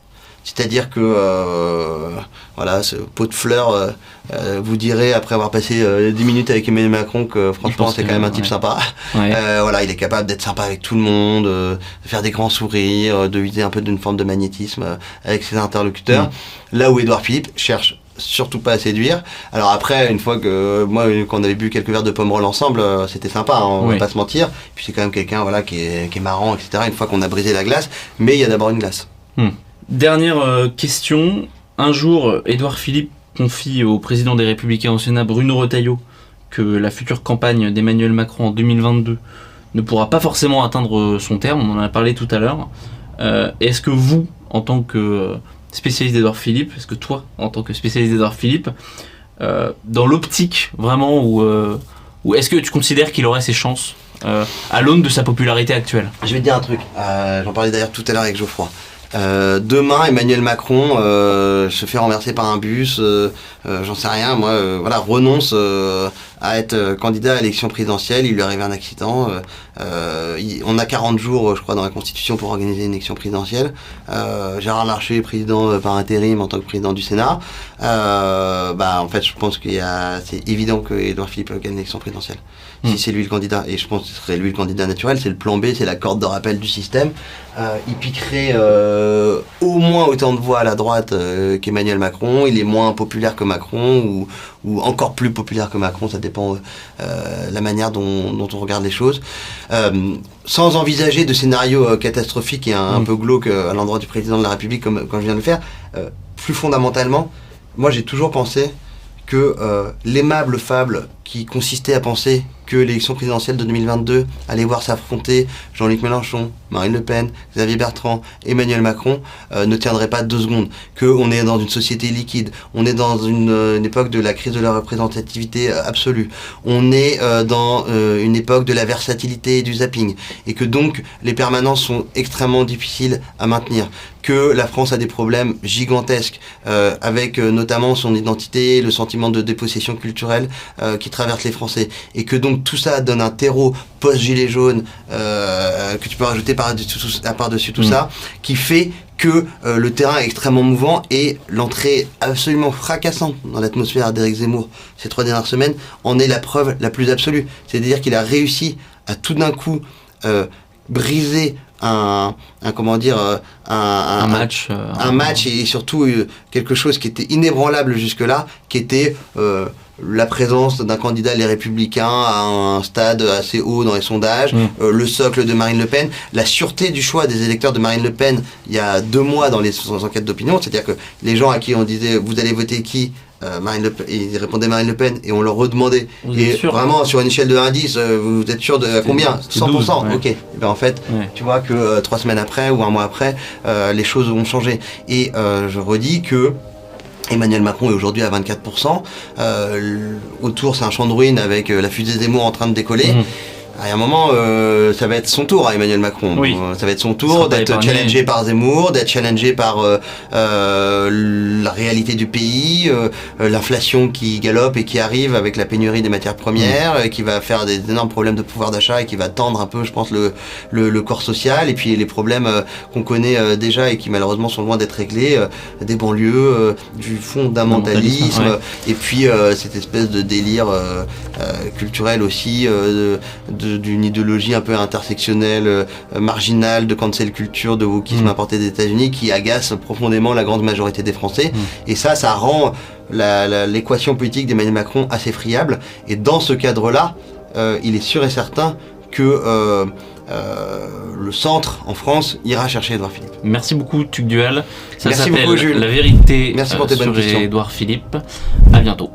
C'est-à-dire que, euh, voilà, ce pot de fleurs, euh, euh, vous direz, après avoir passé euh, 10 minutes avec Emmanuel Macron, que franchement, c'est quand même un type ouais. sympa. Ouais. Voilà, il est capable d'être sympa avec tout le monde, de faire des grands sourires, de viser un peu d'une forme de magnétisme avec ses interlocuteurs. Là où Édouard Philippe cherche surtout pas à séduire. Alors après, une fois que moi, quand on avait bu quelques verres de Pomerol ensemble, c'était sympa, hein, on Oui. va pas se mentir. Puis c'est quand même quelqu'un, voilà, qui est, qui est marrant, etc. Une fois qu'on a brisé la glace, mais il y a d'abord une glace. Dernière euh, question. Un jour, Édouard Philippe confie au président des Républicains au Sénat, Bruno Retailleau, que la future campagne d'Emmanuel Macron en 2022 ne pourra pas forcément atteindre euh, son terme. On en a parlé tout à l'heure. Euh, est-ce que vous, en tant que spécialiste d'Édouard Philippe, est-ce que toi, en tant que spécialiste d'Édouard Philippe, dans l'optique vraiment où, euh, ou est-ce que tu considères qu'il aurait ses chances à l'aune de sa popularité actuelle? Je vais te dire un truc. J'en parlais d'ailleurs tout à l'heure avec Geoffroy. Euh, demain, Emmanuel Macron euh, se fait renverser par un bus, euh, j'en sais rien, moi, voilà, renonce à être candidat à l'élection présidentielle, il lui arrive un accident, on a 40 jours, je crois, dans la Constitution pour organiser une élection présidentielle, Gérard Larcher président par intérim en tant que président du Sénat, bah, en fait, je pense qu'il y a, c'est évident que Édouard Philippe gagne l'élection présidentielle, si hmm. c'est lui le candidat, et je pense que ce serait lui le candidat naturel, c'est le plan B, c'est la corde de rappel du système, il piquerait euh, au moins autant de voix à la droite euh, qu'Emmanuel Macron. Il est moins populaire que Macron ou, encore plus populaire que Macron. Ça dépend euh, la manière dont, on regarde les choses. sans envisager de scénario catastrophique et un, mm. peu glauque à l'endroit du président de la République comme, comme je viens de le faire, plus fondamentalement, moi j'ai toujours pensé que l'aimable fable qui consistait à penser que l'élection présidentielle de 2022 allait voir s'affronter Jean-Luc Mélenchon, Marine Le Pen, Xavier Bertrand, Emmanuel Macron, euh, ne tiendrait pas deux secondes. Qu'on est dans une société liquide, on est dans une, euh, époque de la crise de la représentativité euh, absolue, on est dans une époque de la versatilité et du zapping, et que donc les permanences sont extrêmement difficiles à maintenir, que la France a des problèmes gigantesques, avec notamment son identité, le sentiment de dépossession culturelle qui traverse les Français, et que donc tout ça donne un terreau post-gilet jaune euh, que tu peux rajouter par-dessus par -dessus tout mm. ça, qui fait que euh, le terrain est extrêmement mouvant et l'entrée absolument fracassante dans l'atmosphère d'Éric Zemmour ces trois dernières semaines en est la preuve la plus absolue. C'est-à-dire qu'il a réussi à tout d'un coup euh, briser un, comment dire un, match un, match et surtout quelque chose qui était inébranlable jusque là qui était la présence d'un candidat les Républicains à un stade assez haut dans les sondages, mm. euh, le socle de Marine Le Pen, la sûreté du choix des électeurs de Marine Le Pen il y a deux mois dans les enquêtes d'opinion, c'est-à-dire que les gens à qui on disait vous allez voter qui euh, Marine Le Pen, ils répondaient Marine Le Pen et on leur redemandait. et vraiment sur une échelle de indice, euh, vous êtes sûr de combien 100%. Ok. Et ben en fait, tu vois que trois semaines après ou un mois après, les choses ont changé. Et je redis que Emmanuel Macron est aujourd'hui à 24%. Euh, autour, c'est un champ de ruines avec euh, la fusée Zemmour en train de décoller. Mhm. À un moment, euh, ça va être son tour à Emmanuel Macron. Euh, ça va être son tour d'être challengé par Zemmour, d'être challengé par euh, euh, la réalité du pays, l'inflation qui galope et qui arrive avec la pénurie des matières premières, qui va faire des énormes problèmes de pouvoir d'achat et qui va tendre un peu, je pense, le, le, corps social. Et puis les problèmes qu'on connaît déjà et qui malheureusement sont loin d'être réglés, des banlieues, du fondamentalisme, et puis cette espèce de délire culturel aussi de d'une idéologie un peu intersectionnelle, euh, marginale, de cancel culture, de wokisme mm. importé des États-Unis qui agace profondément la grande majorité des Français. Mm. Et ça, ça rend l'équation politique d'Emmanuel Macron assez friable. Et dans ce cadre-là, euh, il est sûr et certain que euh, le centre en France ira chercher Edouard Philippe. Merci beaucoup, Tuc Duel. Ça Merci beaucoup, Jules. La vérité Merci pour tes sur Edouard Philippe. À bientôt.